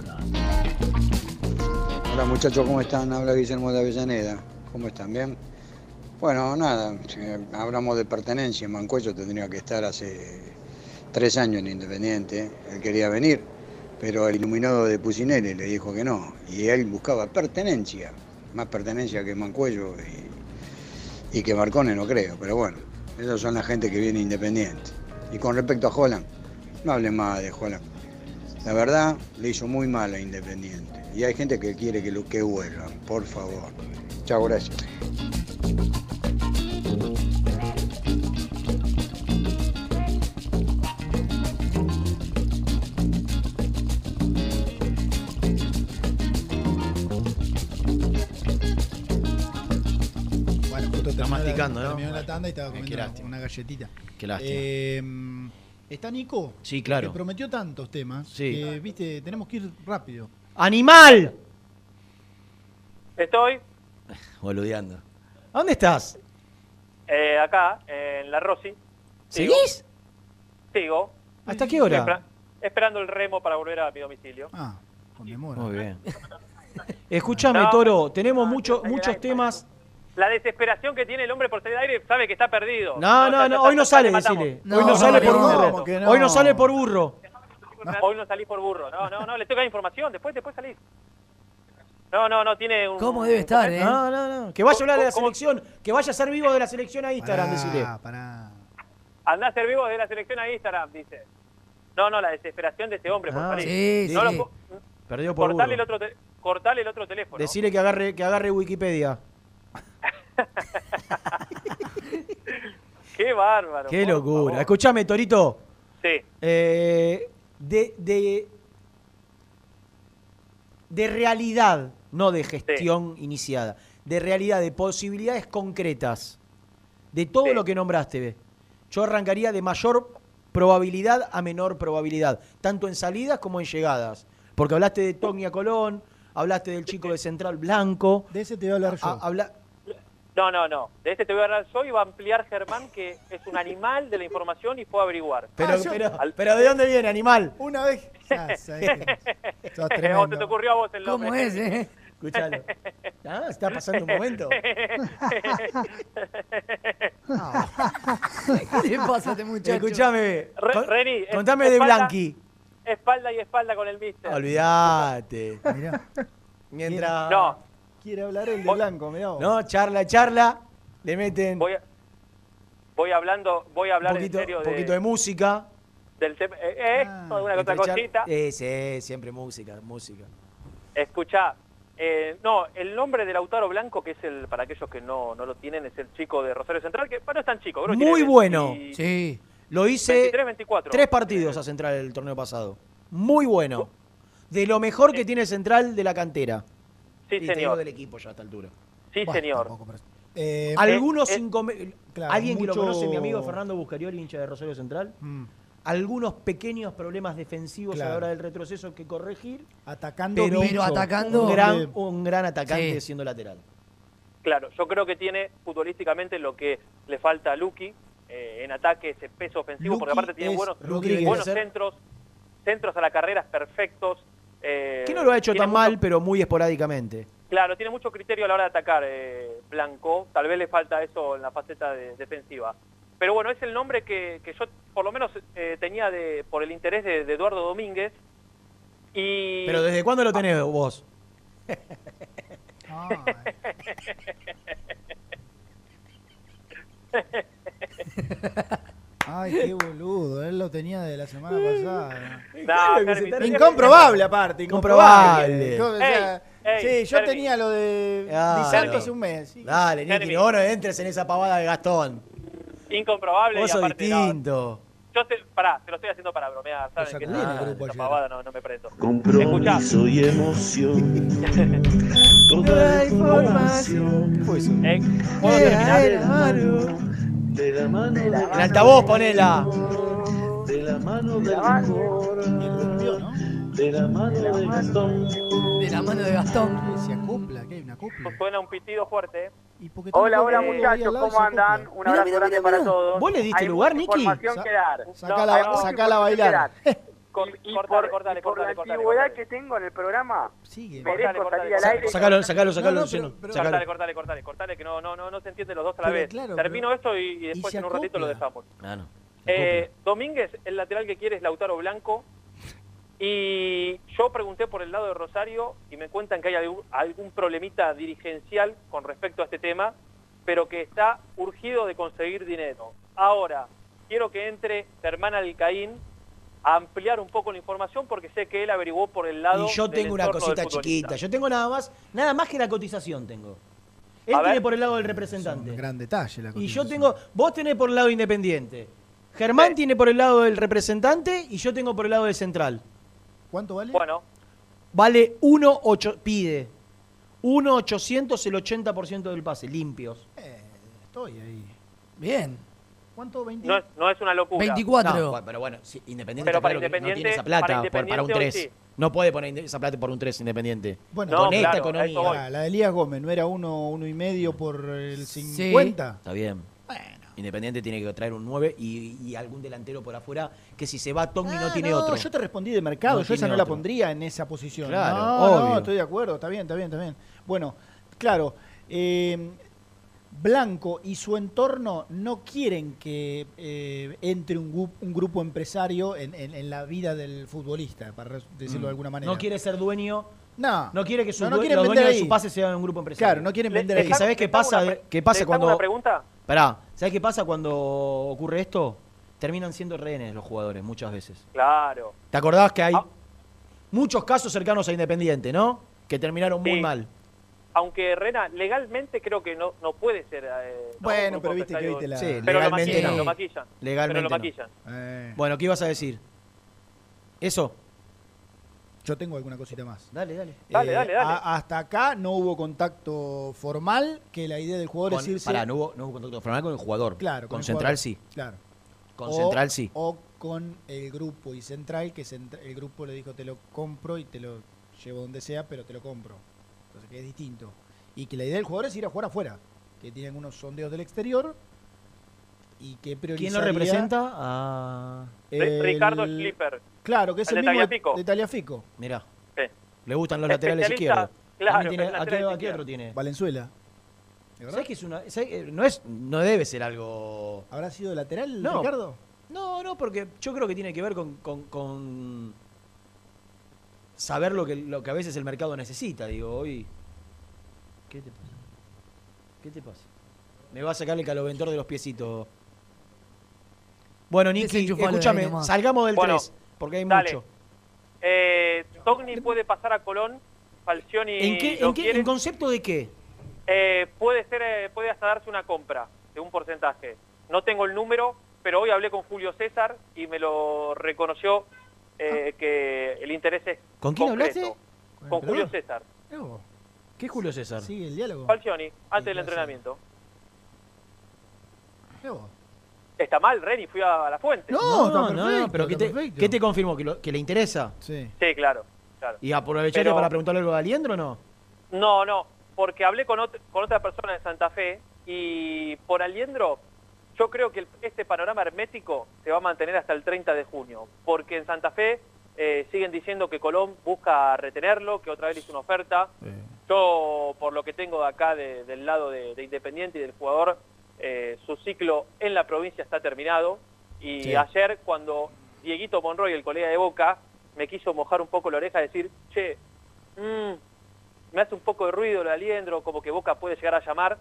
Hola muchachos, ¿cómo están? Habla Guillermo de Avellaneda. ¿Cómo están? ¿Bien? Bueno, nada, hablamos de pertenencia. Mancuello tendría que estar hace tres años en Independiente. Él quería venir, pero el iluminado de Pusinelli le dijo que no. Y él buscaba pertenencia, más pertenencia que Mancuello. y que Marcone no creo, pero bueno, esos son la gente que viene independiente. Y con respecto a Holland, no hablen más de Holland. La verdad, le hizo muy mal a Independiente. Y hay gente que quiere que, lo, que por favor. Chao, gracias. Bueno, justo Está la- masticando, ¿no? Terminó la tanda y estaba Qué comiendo una galletita. Qué lástima. Eh, ¿Está Nico? Sí, claro. Que prometió tantos temas. Sí. Que, viste, tenemos que ir rápido. ¡Animal! Estoy Boludeando. ¿A dónde estás? eh, acá, en la Rossi. Sigo. ¿Seguís? Sigo. ¿Hasta qué hora? Espera- esperando el remo para volver a mi domicilio. Ah, con demora. Muy bien. Escúchame, No. Toro, tenemos mucho- muchos temas. La desesperación que tiene el hombre por salir al aire sabe que está perdido. No, no, no, hoy no sale, decile. Hoy no sale por burro. no? Hoy no sale por burro. Hoy no salís por burro. No, no, no, le toca información. Después, después salís. No, no, no, tiene un... ¿Cómo debe estar, eh? No, no, no. Que vaya a hablar de la ¿Cómo- selección. Que vaya a ser vivo de la selección a Instagram, decile. Andá a ser vivo de la selección a Instagram, dice. No, no, la desesperación de ese hombre por Ah, salir. sí, no sí. Lo, Perdió por cortale, el otro te- cortale el otro teléfono. Decile que agarre, que agarre Wikipedia. Qué bárbaro. Qué locura. Escúchame, Torito. Sí. Eh, de, de, de realidad, no de gestión iniciada, de realidad, de posibilidades concretas, de todo lo que nombraste, yo arrancaría de mayor probabilidad a menor probabilidad, tanto en salidas como en llegadas. Porque hablaste de Tonia Colón, hablaste del chico de Central Blanco. De ese te voy a hablar yo. a- habla- No, no, no. De este te voy a hablar yo y va a ampliar Germán, que es un animal de la información y fue a averiguar. pero, pero, pero ¿de dónde viene, animal? Una vez. Ya, sabés que sos ¿O tremendo. se te ocurrió a vos el nombre? ¿Cómo es, eh? Escuchalo. Ah, está pasando un momento. ¿Qué le pasa a este muchacho? Escúchame. Re- Reni, es- contame de espalda- Blanqui. Espalda y espalda con el mister. Olvídate. Mirá. Mientras. No, Quiere hablar el de blanco, mirá vos. No, charla, charla. Le meten voy, a- voy hablando, voy a hablar un poquito, en serio un de, poquita de música. del tema. Eh, eh, alguna que otra Entre char- cosita. Eh, sí, siempre música, música. Escuchá, eh, no, el nombre de Lautaro Blanco, que es el, para aquellos que no, no lo tienen, es el chico de Rosario Central, que bueno, no es tan chico, creo que Muy tiene bueno. 20 Sí. Lo hice 23, 24. tres partidos a Central el torneo pasado. Muy bueno. De lo mejor que tiene Central de la cantera. Sí, y señor. del equipo ya a esta altura. Sí, señor. Eh, Algunos eh, claro, Alguien que lo conoce, mi amigo Fernando Buscarioli, hincha de Rosario Central. Mm. Algunos pequeños problemas defensivos a la hora del retroceso que corregir. Atacando Pero, atacando- un gran, un gran atacante Sí. siendo lateral. Claro, yo creo que tiene futbolísticamente lo que le falta a Luqui eh, en ataque, ese peso ofensivo, porque aparte tiene buenos, Rodríguez. buenos centros, centros a la carrera perfectos. eh, Que no lo ha hecho tan mucho- mal, pero muy esporádicamente. Claro, tiene mucho criterio a la hora de atacar eh, Blanco. Tal vez le falta eso en la faceta de- defensiva. Pero bueno, es el nombre que, que yo por lo menos eh, tenía de, por el interés de, de Eduardo Domínguez. Y Pero ¿desde cuándo lo tenés vos? Ay, qué boludo. Él lo tenía de la semana pasada. No, Incomprobable, aparte. Incomprobable. Incomprobable. O sea, Ey, ey, sí, yo tenía lo de Ah, Di Santo no. hace un mes. sí. Dale, no, no entres en esa pavada de Gastón. Incomprobable Vos y sos aparte no, distinto. yo te, pará, te lo estoy haciendo para bromear, ¿saben? Que el ayer. pavada no, no me prendo. Compromiso y emoción. Toda la información. Eh, ¿Puedo terminar? De la mano de En altavoz, ponela. De la mano del. De la mano de Gastón. De la mano de Gastón. Se acopla, que hay una copla. Suena un pitido fuerte. ¿eh? ¿Y Hola, hola muchachos, ¿cómo andan? Un abrazo Mira, mira, grande mira, para mira. todos. ¿Vos le diste Hay lugar, Niki? información Sa- que dar. Sacala, mucha sacala a bailar. Con- Y cortale, por, cortale, y por cortale, la antigüedad que tengo en el programa, Sigue. Merezco cortale, salir al aire. Sacalo, sacalo, sacalo, No, no, Luciano. pero- pero- Sacalo. Cortale, cortale, cortale, cortale, que no, no, no, no se entienden los dos a la vez. claro, Termino pero- esto y, y después en un ratito lo dejamos. Ah, no. Eh, Domínguez, el lateral que quiere es Lautaro Blanco. Y yo pregunté por el lado de Rosario y me cuentan que hay algún, algún problemita dirigencial con respecto a este tema. pero que está urgido de conseguir dinero. Ahora, quiero que entre Germán Alcaín a ampliar un poco la información porque sé que él averiguó por el lado Y yo del tengo una cosita chiquita. Yo tengo nada más, nada más que la cotización tengo. Él A tiene ver. por el lado del representante. Gran detalle la Y yo cotización. tengo, vos tenés por el lado independiente. Germán tiene por el lado del representante y yo tengo por el lado del central. ¿Cuánto vale? Bueno, Vale 1.8, pide 1.800 el 80% del pase, limpios. Estoy ahí. Bien. ¿Cuánto? ¿20? no es, no es una locura. 24. No, bueno, pero bueno, sí, Independiente Pero para claro que no Independiente- tiene esa para plata por- para, un Independiente hoy 3. sí. No puede poner esa plata por un 3 Independiente. Bueno, No, con esta claro, economía. La, la de Elías Gómez, ¿no era uno, uno y medio por el 50? Está bien. Independiente tiene que traer un 9 y, y algún delantero por afuera que si se va Togni no Ah, tiene no, otro. Yo te respondí de mercado, No yo esa tiene no la pondría en esa posición. Claro, no, obvio. no, estoy de acuerdo, está bien, está bien, está bien. Bueno, claro, eh, Blanco y su entorno no quieren que eh, entre un, un grupo empresario en, en- en la vida del futbolista, para decirlo Mm. de alguna manera. No quiere ser dueño. No, No quiere que su No, no due- los de ahí. su pase sean un grupo empresarial. Claro, no quieren vender le ahí. ¿sabés qué ¿Les hago pasa? pre- ¿Qué pasa cuando una pregunta? Pará, ¿sabés qué pasa cuando ocurre esto? Terminan siendo rehenes los jugadores muchas veces. Claro. ¿Te acordás que hay Ah. muchos casos cercanos a Independiente, ¿no? Que terminaron muy Sí. mal. Aunque Rena, legalmente creo que no, no puede ser. eh, ¿no? Bueno, pero viste que viste la- Sí, Pero lo legalmente maquillan, no. lo maquillan. Legalmente Pero lo maquillan. Eh, Bueno, ¿qué ibas a decir? ¿Eso? Yo tengo alguna cosita más. Dale, dale. Dale, Eh, dale, dale. a- hasta acá no hubo contacto formal, que la idea del jugador es Con, irse... pará, no hubo, no hubo contacto formal con el jugador. Claro, Con, el Central jugador. sí. Claro. Con O- Central sí. O con el grupo y Central, que Centra- el grupo le dijo te lo compro y te lo llevo donde sea, pero te lo compro. Entonces que es distinto. Y que la idea del jugador es ir a jugar afuera, que tienen unos sondeos del exterior y que ¿Quién lo representa? Ah, Ri- Ricardo Schlipper. Claro, que es el el, de mismo Tagliafico. de Taliafico. mirá. Sí. Le gustan los laterales izquierdos. claro, tiene- ¿a, qué, a otro tiene? Valenzuela. ¿Sabés que es una, no es no debe ser algo ¿Habrá sido lateral, No. Ricardo? No, no, porque yo creo que tiene que ver con, con- con saber lo que, lo que a veces el mercado necesita. Digo, hoy. ¿Qué te pasa? ¿Qué te pasa? Me va a sacar el caloventor de los piecitos. Bueno, ahí escúchame, salgamos del Bueno, 3, porque hay dale. mucho. Eh, Togni puede pasar a Colón. Falcioni ¿En qué, lo en, qué- en concepto de qué? Eh, puede ser, eh, puede hasta darse una compra de un porcentaje. No tengo el número, pero hoy hablé con Julio César y me lo reconoció eh, que el interés es ¿Con quién concreto. hablaste? Con Julio? César. ¿Qué es Julio César? Sí, el diálogo. Falcioni, antes del entrenamiento. ¿Qué vos? Está mal, Reni, fui a, la fuente. No, está no, perfecto, pero ¿qué te. ¿qué te confirmó? ¿Que, lo- que le interesa? Sí. Sí, claro. claro. ¿Y aprovechaste Pero- para preguntarle algo a Aliendro o no? No, no, porque hablé con, ot- con otra persona de Santa Fe y por Aliendro yo creo que el- este panorama hermético se va a mantener hasta el 30 de junio, porque en Santa Fe eh, siguen diciendo que Colón busca retenerlo, que otra vez le hizo una oferta. Yo, por lo que tengo de acá de- del lado de, de Independiente y del jugador, eh, su ciclo en la provincia está terminado. Y Sí. ayer, cuando Dieguito Monroy, el colega de Boca, me quiso mojar un poco la oreja y decir, che, mm, me hace un poco de ruido el aliendro, como que Boca puede llegar a llamar,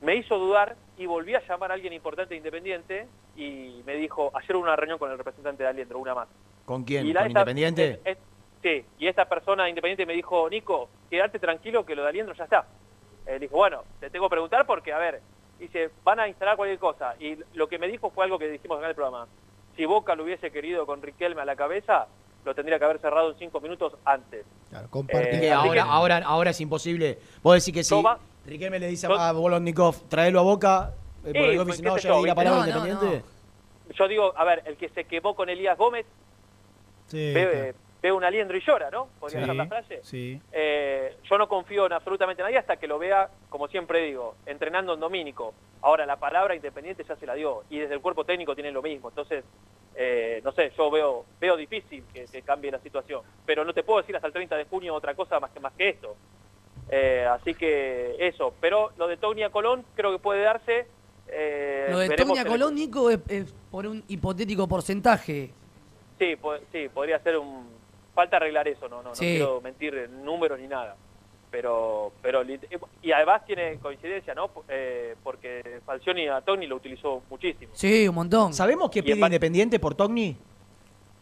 me hizo dudar y volví a llamar a alguien importante de Independiente y me dijo, ayer hubo una reunión con el representante de Aliendro, una más. ¿Con quién? Y la- ¿Con esta- Independiente? es- es- sí, y esta persona de Independiente me dijo, Nico, quédate tranquilo que lo de Aliendro ya está. Eh, dijo, bueno, te tengo que preguntar porque, a ver, dice, van a instalar cualquier cosa. Y lo que me dijo fue algo que dijimos acá en el programa. Si Boca lo hubiese querido con Riquelme a la cabeza, lo tendría que haber cerrado en cinco minutos antes. Claro, Eh, que ahora, que- ahora, ahora es imposible. Vos decís que sí. Toma. Riquelme le dice a Volodnikov, traelo a Boca. Eh, pues, no, ya yo, di la ¿viste? palabra No, no, Independiente. Yo digo, a ver, el que se quemó con Elías Gómez Sí, claro. Ve un aliendro y llora, ¿no? Podría Sí, ser la frase. sí. Eh, yo no confío en absolutamente nadie hasta que lo vea, como siempre digo, entrenando en Domínico. Ahora, la palabra independiente ya se la dio y desde el cuerpo técnico tienen lo mismo. Entonces, eh, no sé, yo veo veo difícil que, que cambie la situación. Pero no te puedo decir hasta el 30 de junio otra cosa más que, más que esto. Eh, así que eso. Pero lo de Togni a Colón creo que puede darse. eh, Lo de veremos Togni a en el- Colón, Nico, es, es por un hipotético porcentaje. Sí, po- sí, podría ser un... Falta arreglar eso, no, no, no Sí. quiero mentir en números ni nada. pero pero lit- y además tiene coincidencia, ¿no? Eh, porque Falcioni a Togni lo utilizó muchísimo. Sí, un montón. ¿Sabemos qué pide Independiente por Togni?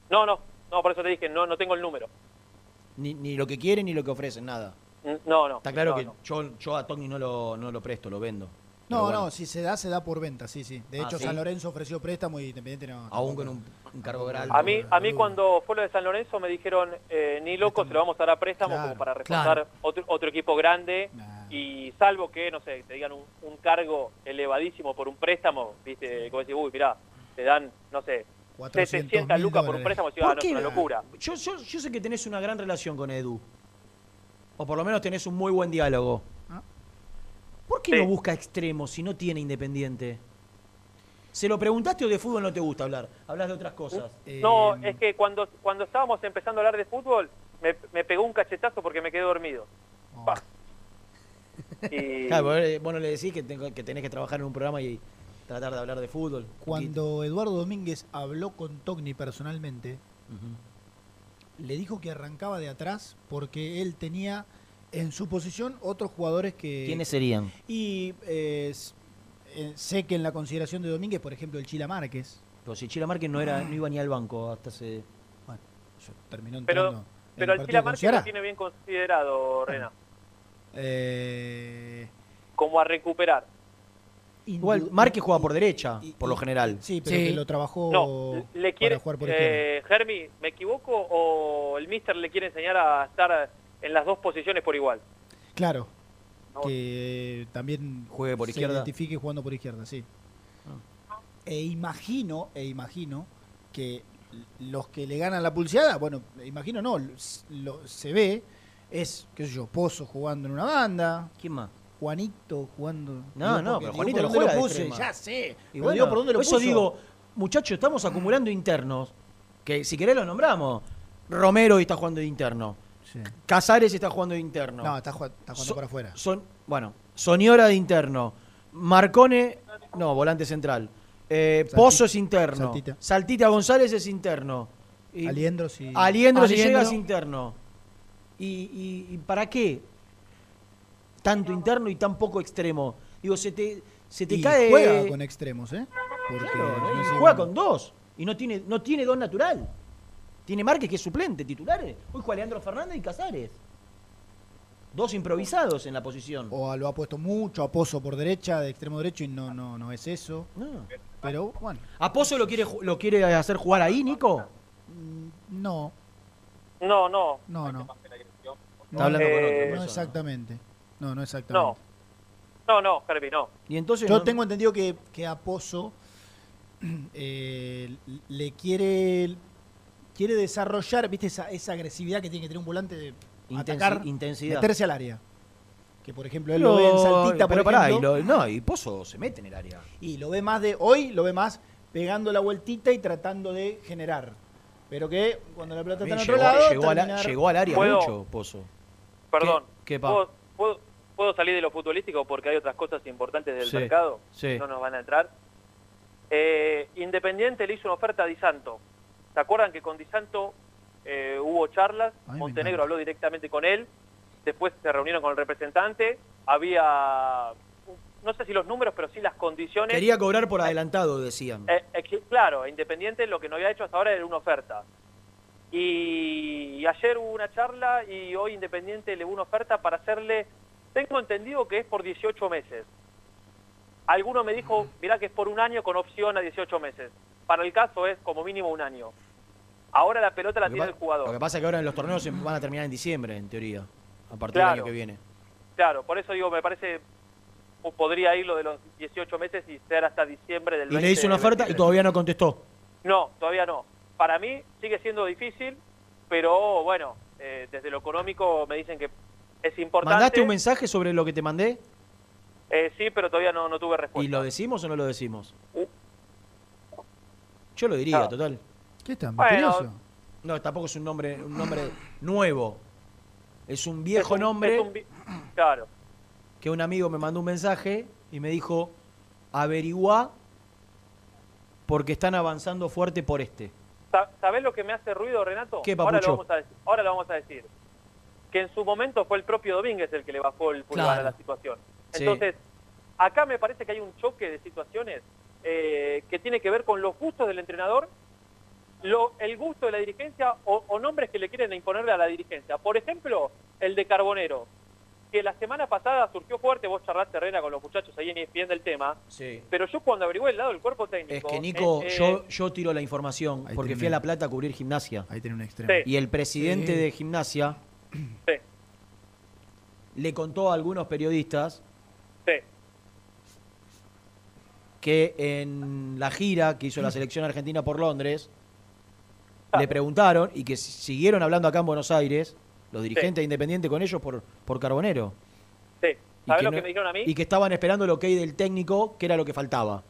No, no, no, por eso te dije, no, no tengo el número. Ni, ni lo que quieren ni lo que ofrecen, nada. No, no. Está claro no, que no. Yo, yo a Togni no lo, no lo presto, lo vendo. No, bueno, no, si se da, se da por venta, sí, sí. De Ah, hecho, ¿sí? San Lorenzo ofreció préstamo y Independiente no. Aún con un, un cargo grande. A mí, a mí cuando fue lo de San Lorenzo me dijeron, eh, ni loco, se lo vamos a dar a préstamo Claro, como para reforzar claro. otro, otro equipo grande. Y salvo que, no sé, te digan un, un cargo elevadísimo por un préstamo, viste, como decir, uy, mirá, te dan, no sé, 700 lucas por un préstamo, decís, ah, no, es una locura. Yo, yo, yo sé que tenés una gran relación con Edu. O por lo menos tenés un muy buen diálogo. ¿Por qué no busca extremos si no tiene Independiente? ¿Se lo preguntaste o de fútbol no te gusta hablar? Hablas de otras cosas. No, Eh, es que cuando, cuando estábamos empezando a hablar de fútbol, me, me pegó un cachetazo porque me quedé dormido. Y- Claro, vos, eh, vos no le decís que, tengo- que tenés que trabajar en un programa y tratar de hablar de fútbol. Cuando Eduardo Domínguez habló con Togni personalmente, le dijo que arrancaba de atrás porque él tenía en su posición otros jugadores que... ¿Quiénes serían? Y eh, eh, sé que en la consideración de Domínguez, por ejemplo, el Chila Márquez, Pero si Chila Márquez no, era, no iba ni al banco hasta hace... terminó entrando Pero, en pero el el Chila Márquez lo tiene bien considerado, Rena, Eh, como a recuperar. Igual, Márquez juega por derecha, por lo general. Sí, pero que lo trabajó No, le quiere, para jugar por izquierda. eh, Germi, ¿me equivoco o el Mister le quiere enseñar a estar en las dos posiciones por igual? Claro. Que también Juegue por se izquierda. identifique jugando por izquierda, sí. E imagino, e imagino que los que le ganan la pulseada, bueno, imagino no, lo, se ve, es, qué sé yo, Pozo jugando en una banda. ¿Quién más? Juanito jugando. No, Digo, no, pero Juanito ¿por no dónde juega lo de puse? Ya sé. Y bueno, digo, ¿por dónde lo eso puso? digo, muchachos, estamos acumulando internos. Que si querés los nombramos. Romero está jugando de interno. Casares está jugando de interno. No, está, jugando- está jugando So- para afuera. Son, bueno, Soñora de interno. Marcone, no, volante central. Eh. Pozo es interno. Saltita. Saltita González es interno. Y- Aliendros y- Aliendros si Aliendro. llega es interno. ¿Y, y- y para qué? Tanto interno y tan poco extremo. Digo, se te, se te Y cae. juega con extremos, ¿eh? Porque Claro, no juega con dos. Y no tiene, no tiene dos natural. Tiene Márquez que es suplente, titulares. Hoy juega Leandro Fernández y Casares. Dos improvisados en la posición. O lo ha puesto mucho a Pozo por derecha, de extremo derecho, y no, no, no es eso. Pero bueno. ¿A Pozo lo quiere, lo quiere hacer jugar ahí, Nico? No, No, no. no, no. Está hablando con otra Eh, persona. No exactamente. No, no exactamente. No, no, no, Germi, no. Y entonces Yo no- tengo entendido que, que a Pozo eh, le quiere quiere desarrollar, viste, esa, esa agresividad que tiene que tener un volante de Intensi- atacar, intensidad. meterse al área. Que por ejemplo él lo ve en Saltita, por pero pará, ejemplo, y lo- no, y Pozo se mete en el área. y lo ve más de hoy, lo ve más pegando la vueltita y tratando de generar. Pero que cuando la pelota está en Llegó, otro lado, llegó, llegó al área ¿Puedo? mucho, Pozo. Perdón. ¿Qué, qué pa? ¿Puedo, puedo, puedo salir de lo futbolístico porque hay otras cosas importantes del Sí, mercado? sí. No nos van a entrar. Eh, Independiente le hizo una oferta a Di Santo. ¿Se acuerdan que con Di Santo eh, hubo charlas? Montenegro habló directamente con él. Después se reunieron con el representante. Había, no sé si los números, pero sí las condiciones. Quería cobrar por adelantado, decían. Eh, eh, claro, Independiente lo que no había hecho hasta ahora era una oferta. Y, y ayer hubo una charla y hoy Independiente le hubo una oferta para hacerle, tengo entendido que es por 18 meses. Alguno me dijo, mirá que es por un año con opción a 18 meses. Para el caso es como mínimo un año. Ahora la pelota la tiene el jugador. Lo que pasa es que ahora en los torneos van a terminar en diciembre, en teoría. A partir Claro. del año que viene. Claro, por eso digo, me parece, podría ir lo de los 18 meses y ser hasta diciembre del Y le hizo una oferta y 2023. todavía no contestó. No, todavía no. Para mí sigue siendo difícil, pero bueno, eh, desde lo económico me dicen que es importante. ¿Mandaste un mensaje sobre lo que te mandé? Eh, sí, pero todavía no, no tuve respuesta. ¿Y lo decimos o no lo decimos? Yo lo diría. No. total. ¿Qué tan Bueno. misterioso? No, tampoco es un nombre, un nombre nuevo. Es un viejo Es un- nombre es un vi- Claro. que un amigo me mandó un mensaje y me dijo, averigua porque están avanzando fuerte por este. Sa- ¿Sabés lo que me hace ruido, Renato? ¿Qué, ahora papucho? lo, vamos a decir. ahora lo vamos a decir. que en su momento fue el propio Domínguez el que le bajó el pulgar Claro. a la situación. Sí. Entonces, acá me parece que hay un choque de situaciones eh, que tiene que ver con los gustos del entrenador, lo- el gusto de la dirigencia o, o nombres que le quieren imponerle a la dirigencia. Por ejemplo, el de Carbonero, que la semana pasada surgió fuerte, vos charlaste, Rena, con los muchachos ahí en ESPN del tema, Sí. pero yo cuando averigué el lado del cuerpo Es técnico... que Nico, eh, eh, yo, yo tiro la información porque tiene fui a La Plata a cubrir gimnasia. Ahí tiene un extremo. Sí. Y el presidente Sí. de gimnasia Sí. le contó a algunos periodistas Sí. Que en la gira que hizo la selección argentina por Londres le preguntaron y que si- siguieron hablando acá en Buenos Aires los dirigentes de Independiente con ellos por, por Carbonero. Sí. Y ¿Sabés que lo no- que me dijeron a mí? Y que estaban esperando el ok del técnico, que era lo que faltaba.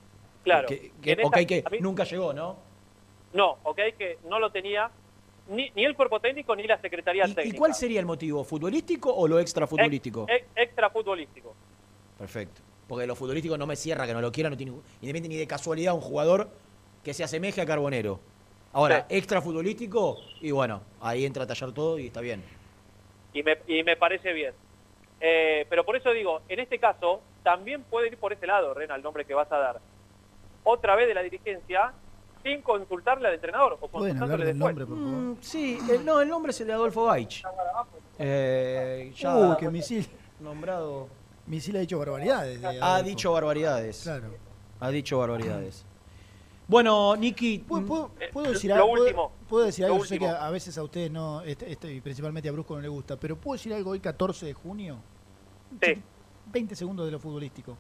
Claro. Que, que- mí- nunca llegó, ¿no? No, ok, que no lo tenía ni, ni el cuerpo técnico ni la secretaría ¿Y, técnica. y cuál sería el motivo? ¿Futbolístico o lo extra futbolístico? Ex- extra futbolístico. Perfecto. Porque lo futbolístico no me cierra, que no lo quiera, no tiene independiente ni de casualidad un jugador que se asemeje a Carbonero. Ahora, extra futbolístico, y bueno, ahí entra a tallar todo y está bien. Y me, y me parece bien. Eh, pero por eso digo, en este caso, también puede ir por ese lado, Rena, el nombre que vas a dar. Otra vez de la dirigencia, sin consultarle al entrenador o Pueden hablar del después. nombre, por favor. Mm, sí, el, no, el nombre es el de Adolfo Gaich. Eh, ya Uy, qué misil. nombrado. Misil ha dicho barbaridades. de Ha Adolfo. dicho barbaridades. Claro. Ha dicho barbaridades. Bueno, Nicky. ¿Puedo, puedo- puedo Eh, decir lo algo? ¿Puedo- último. ¿Puedo decir Lo algo? Yo sé que a veces a ustedes no, este, este, y principalmente a Brusco no le gusta, pero ¿puedo decir algo hoy 14 de junio? Sí, 20 segundos de lo futbolístico.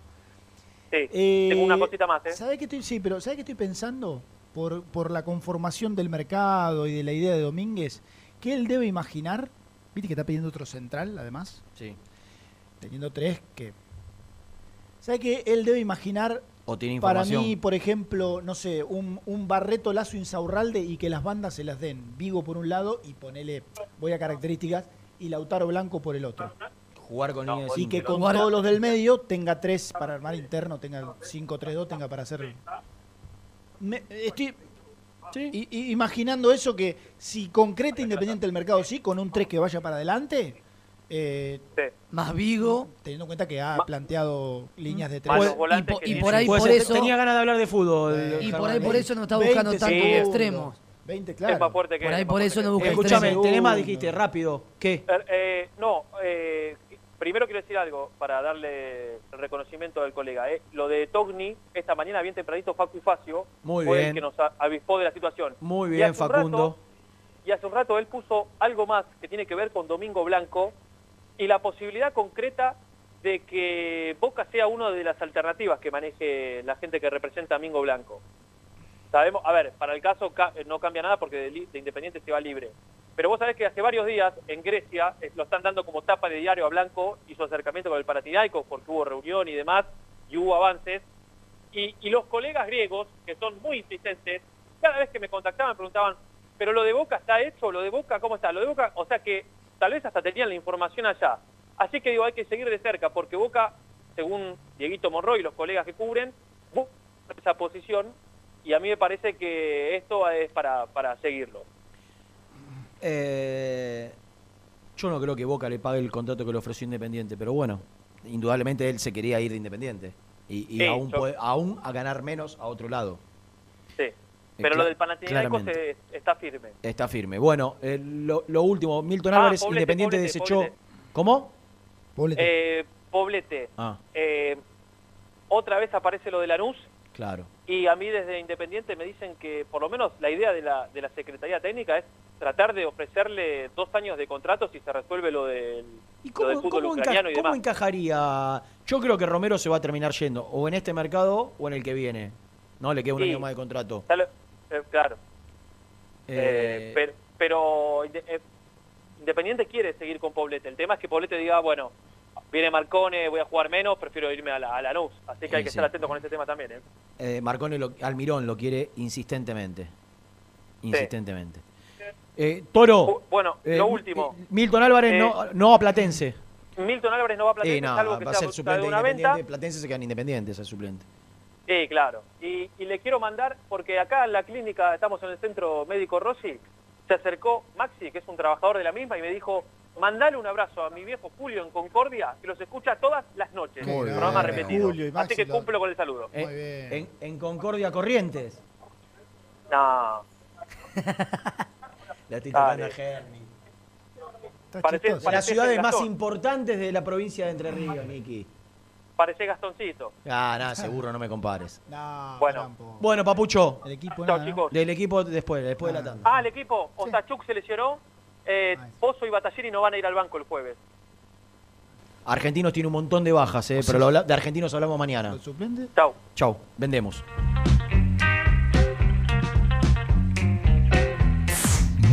sí. Eh, Tengo una cosita más, ¿eh? ¿Sabés qué estoy, sí, pero ¿sabés qué estoy pensando? Por, por la conformación del mercado y de la idea de Domínguez, que él debe imaginar, viste que está pidiendo otro central, además, Sí. Teniendo tres que... ¿Sabés que él debe imaginar O tiene para mí, por ejemplo, no sé, un, un Barreto Lazo Insaurralde y que las bandas se las den. Vigo por un lado y ponele, voy a características, y Lautaro Blanco por el otro. Jugar con de Y que con todos los del medio tenga tres para armar interno, tenga 5-3-2, tenga para hacer. Me- estoy imaginando eso que si concreta Independiente el mercado, sí, con un 3 que vaya para adelante. Eh, Más Vigo. Teniendo en cuenta que ha planteado líneas de tres. volantes y, po- por ahí Puede por eso Tenía ganas de hablar de fútbol. y por ahí por eso no está 20 buscando tanto segundos, extremos. 20, Es claro. más fuerte que Por ahí es por eso no busca Escúchame, tenés más, dijiste, rápido. ¿Qué? Eh, eh, no, eh, primero quiero decir algo para darle el reconocimiento al colega. eh. Lo de Togni, esta mañana bien tempranito, Facu Facio, Muy fue bien. el que nos avispó de la situación. Muy bien, Facundo. rato- y hace un rato él puso algo más que tiene que ver con Domingo Blanco y la posibilidad concreta de que Boca sea una de las alternativas que maneje la gente que representa a Domingo Blanco. Sabemos, a ver, para el caso ca- no cambia nada porque de, Independiente se va libre. Pero vos sabés que hace varios días en Grecia eh, lo están dando como tapa de diario a Blanco y su acercamiento con el Panathinaikos porque hubo reunión y demás y hubo avances. Y, y los colegas griegos, que son muy insistentes, cada vez que me contactaban preguntaban, pero lo de Boca está hecho, lo de Boca, ¿cómo está? Lo de Boca, o sea que tal vez hasta tenían la información allá. Así que digo, hay que seguir de cerca, porque Boca, según Dieguito Monroy y los colegas que cubren, busca esa posición y a mí me parece que esto es para, para seguirlo. Eh, yo no creo que Boca le pague el contrato que le ofreció Independiente, pero bueno, indudablemente él se quería ir de Independiente. Y, y Sí, aún, yo- puede- aún a ganar menos a otro lado. Pero lo del Panathinaikos se- está firme. Está firme. Bueno, eh, lo, lo último, Milton Ah, Álvarez, Poblete, Independiente Poblete, desechó... Poblete. ¿Cómo? Eh, Poblete, Ah, eh, otra vez aparece lo de Lanús claro. y a mí desde Independiente me dicen que por lo menos la idea de la, de la Secretaría Técnica es tratar de ofrecerle dos años de contrato si se resuelve lo del, lo del ¿Cómo, fútbol cómo enca- ucraniano y cómo demás. encajaría? Yo creo que Romero se va a terminar yendo, o en este mercado o en el que viene. No, le queda un Sí. año más de contrato. Ya lo- claro. Eh, Eh, pero, eh, Independiente quiere seguir con Poblete. El tema es que Poblete diga, bueno, viene Marcone, voy a jugar menos, prefiero irme a la, a Lanús. Así que hay que sí. estar atento con este tema también. ¿eh? eh, Marcone lo- Almirón lo quiere insistentemente. Insistentemente. Eh, Toro. Bueno, eh, lo último. Milton Álvarez Eh, no, no a Platense. Milton Álvarez no va a Platense, Eh, no, salvo que va a ser suplente de una venta. Platense se quedan independientes, es suplente. Sí, claro. Y, y le quiero mandar, porque acá en la clínica, estamos en el centro médico Rossi, se acercó Maxi, que es un trabajador de la misma, y me dijo, mandale un abrazo a mi viejo Julio en Concordia, que los escucha todas las noches. Muy bien. programa repetido. Julio y Así Maxi que lo- cumplo con el saludo. Eh, en, en Concordia Corrientes. No. La estoy tocando a Germi. Las ciudades más importantes de la provincia de Entre Ríos, Niki. Parece Gastoncito. Ah, nada, seguro, no me compares. Bueno. Bueno, Papucho. El equipo chicos. Del equipo después, después de la tanda. Ah, el equipo. Ostachuk se lesionó. Eh, Pozo y Batallini no van a ir al banco el jueves. Argentinos tiene un montón de bajas, eh, pero lo de argentinos hablamos mañana. suplente? Chau. Chau, vendemos.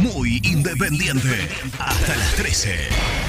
Muy independiente. Hasta las 13.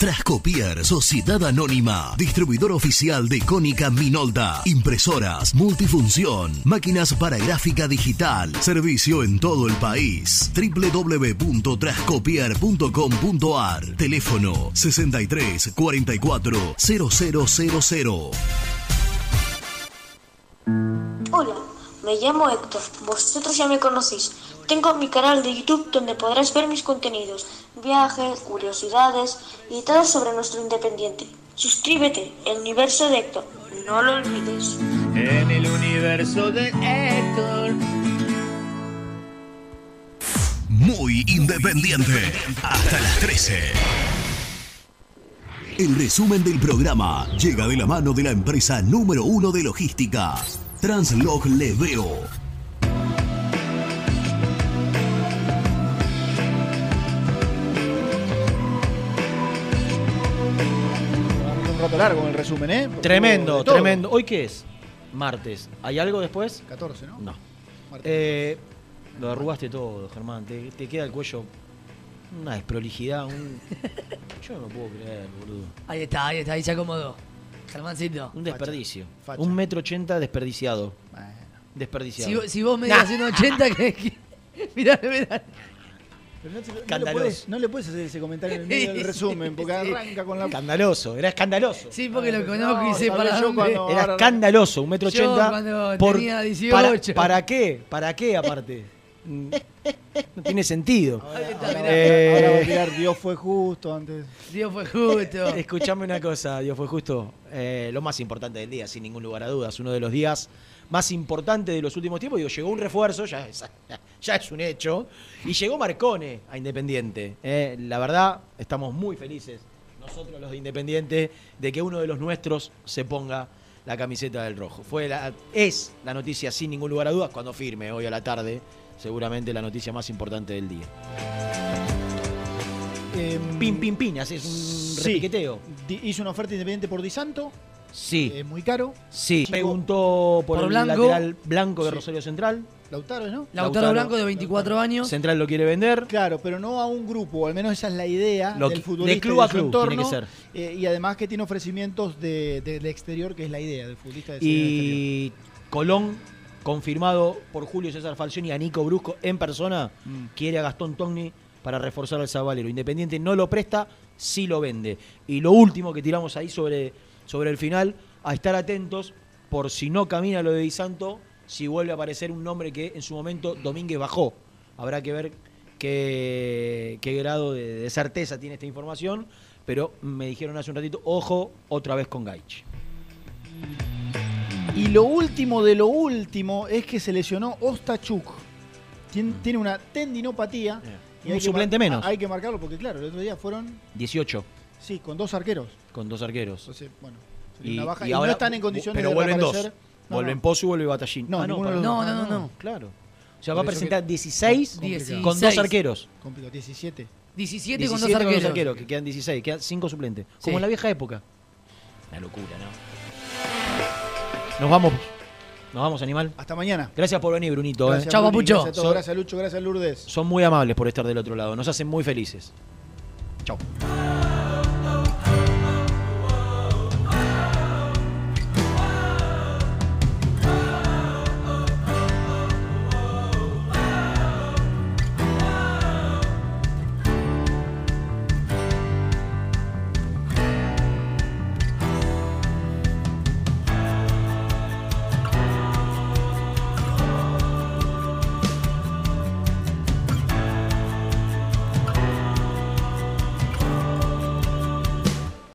Trascopier, Sociedad Anónima, distribuidor oficial de Cónica Minolta, impresoras, multifunción, máquinas para gráfica digital, servicio en todo el país. www.trascopier.com.ar, teléfono 63 44 0000. Hola, me llamo Héctor, vosotros ya me conocéis. Tengo mi canal de YouTube donde podrás ver mis contenidos, viajes, curiosidades y todo sobre nuestro independiente. Suscríbete, el universo de Héctor, no lo olvides. En el universo de Héctor. Muy independiente. Hasta las 13. El resumen del programa llega de la mano de la empresa número uno de logística, Translog Leveo. Rato largo en el resumen, ¿eh? Porque Tremendo, tremendo. ¿Hoy qué es? Martes. ¿Hay algo después? 14, ¿no? No. Eh, lo arrugaste todo, Germán. Te, te queda el cuello una desprolijidad. Un... Yo no lo puedo creer, boludo. Ahí está, ahí está, ahí se acomodó. Germancito. Un desperdicio. Un metro ochenta desperdiciado. Desperdiciado. Si, vo- si vos me das 180, que, que- mirá, mirá. Pero no, te lo- no le Escandaloso. puedes, no le puedes hacer ese comentario en el medio del resumen, porque arranca con la... Escandaloso, era escandaloso. Sí, porque lo conozco y No, sé sabía para yo dónde. cuando- Era ahora- escandaloso, un metro ochenta. por- tenía 18. Para, ¿Para qué? ¿Para qué aparte? No tiene sentido. Ahora, Eh, ahora va a tirar Dios fue justo antes. Dios fue justo. Escuchame una cosa, Dios fue justo. Eh, lo más importante del día, sin ningún lugar a dudas, uno de los días más importantes de los últimos tiempos. Digo, llegó un refuerzo, ya es, ya es un hecho, y llegó Marcone a Independiente. Eh, la verdad, estamos muy felices, nosotros los de Independiente, de que uno de los nuestros se ponga la camiseta del rojo. Fue la, es la noticia, sin ningún lugar a dudas, cuando firme hoy a la tarde, seguramente la noticia más importante del día. pin, pin, pin, haces un Sí. repiqueteo. Hizo una oferta independiente por Di Santo. Sí. eh, muy caro. Sí, Chico- preguntó por, Por el Blanco. lateral blanco de Sí. Rosario Central. Lautaro, ¿no? Lautaro Lautaro. Blanco de 24 años. Central lo quiere vender. Claro, pero no a un grupo, al menos esa es la idea Lo del futbolista de club a su club entorno, tiene que ser. eh, y además que tiene ofrecimientos de, de- del exterior, que es la idea del futbolista de exterior. Y Colón, confirmado por Julio César Falcioni y a Nico Brusco en persona, Mm. quiere a Gastón Togni para reforzar al Zabalero. Independiente no lo presta, sí lo vende. Y lo último que tiramos ahí sobre, sobre el final, a estar atentos por si no camina lo de Di Santo, si vuelve a aparecer un nombre que en su momento Domínguez bajó. Habrá que ver qué, qué grado de, de certeza tiene esta información, pero me dijeron hace un ratito, ojo, otra vez con Gaich. Y lo último de lo último es que se lesionó Ostachuk. Tien- Tiene una tendinopatía. y Un suplente menos. Hay que marcarlo porque, claro, el otro día fueron, 18 sí, con dos arqueros. con dos arqueros. Entonces, bueno, sería una baja. Y, no ahora- están en condiciones pero de vuelven dos. No, vuelven no. Pozo y vuelve Batallín. No, Ah, No, dos. no, no, no. Claro. O sea, va a presentar que- 16 Complicado. con dos 16. arqueros. Complicado, 17. 17 con 17 dos arqueros. que quedan 16, quedan 5 suplentes. Sí. Como en la vieja época. Una locura, ¿no? Nos vamos ¿Nos vamos, animal? Hasta mañana. Gracias por venir, Brunito. Gracias, ¿eh? Bruni, Gracias a todos. Gracias, Lucho. Gracias, Lourdes. Son muy amables por estar del otro lado. Nos hacen muy felices. Chau.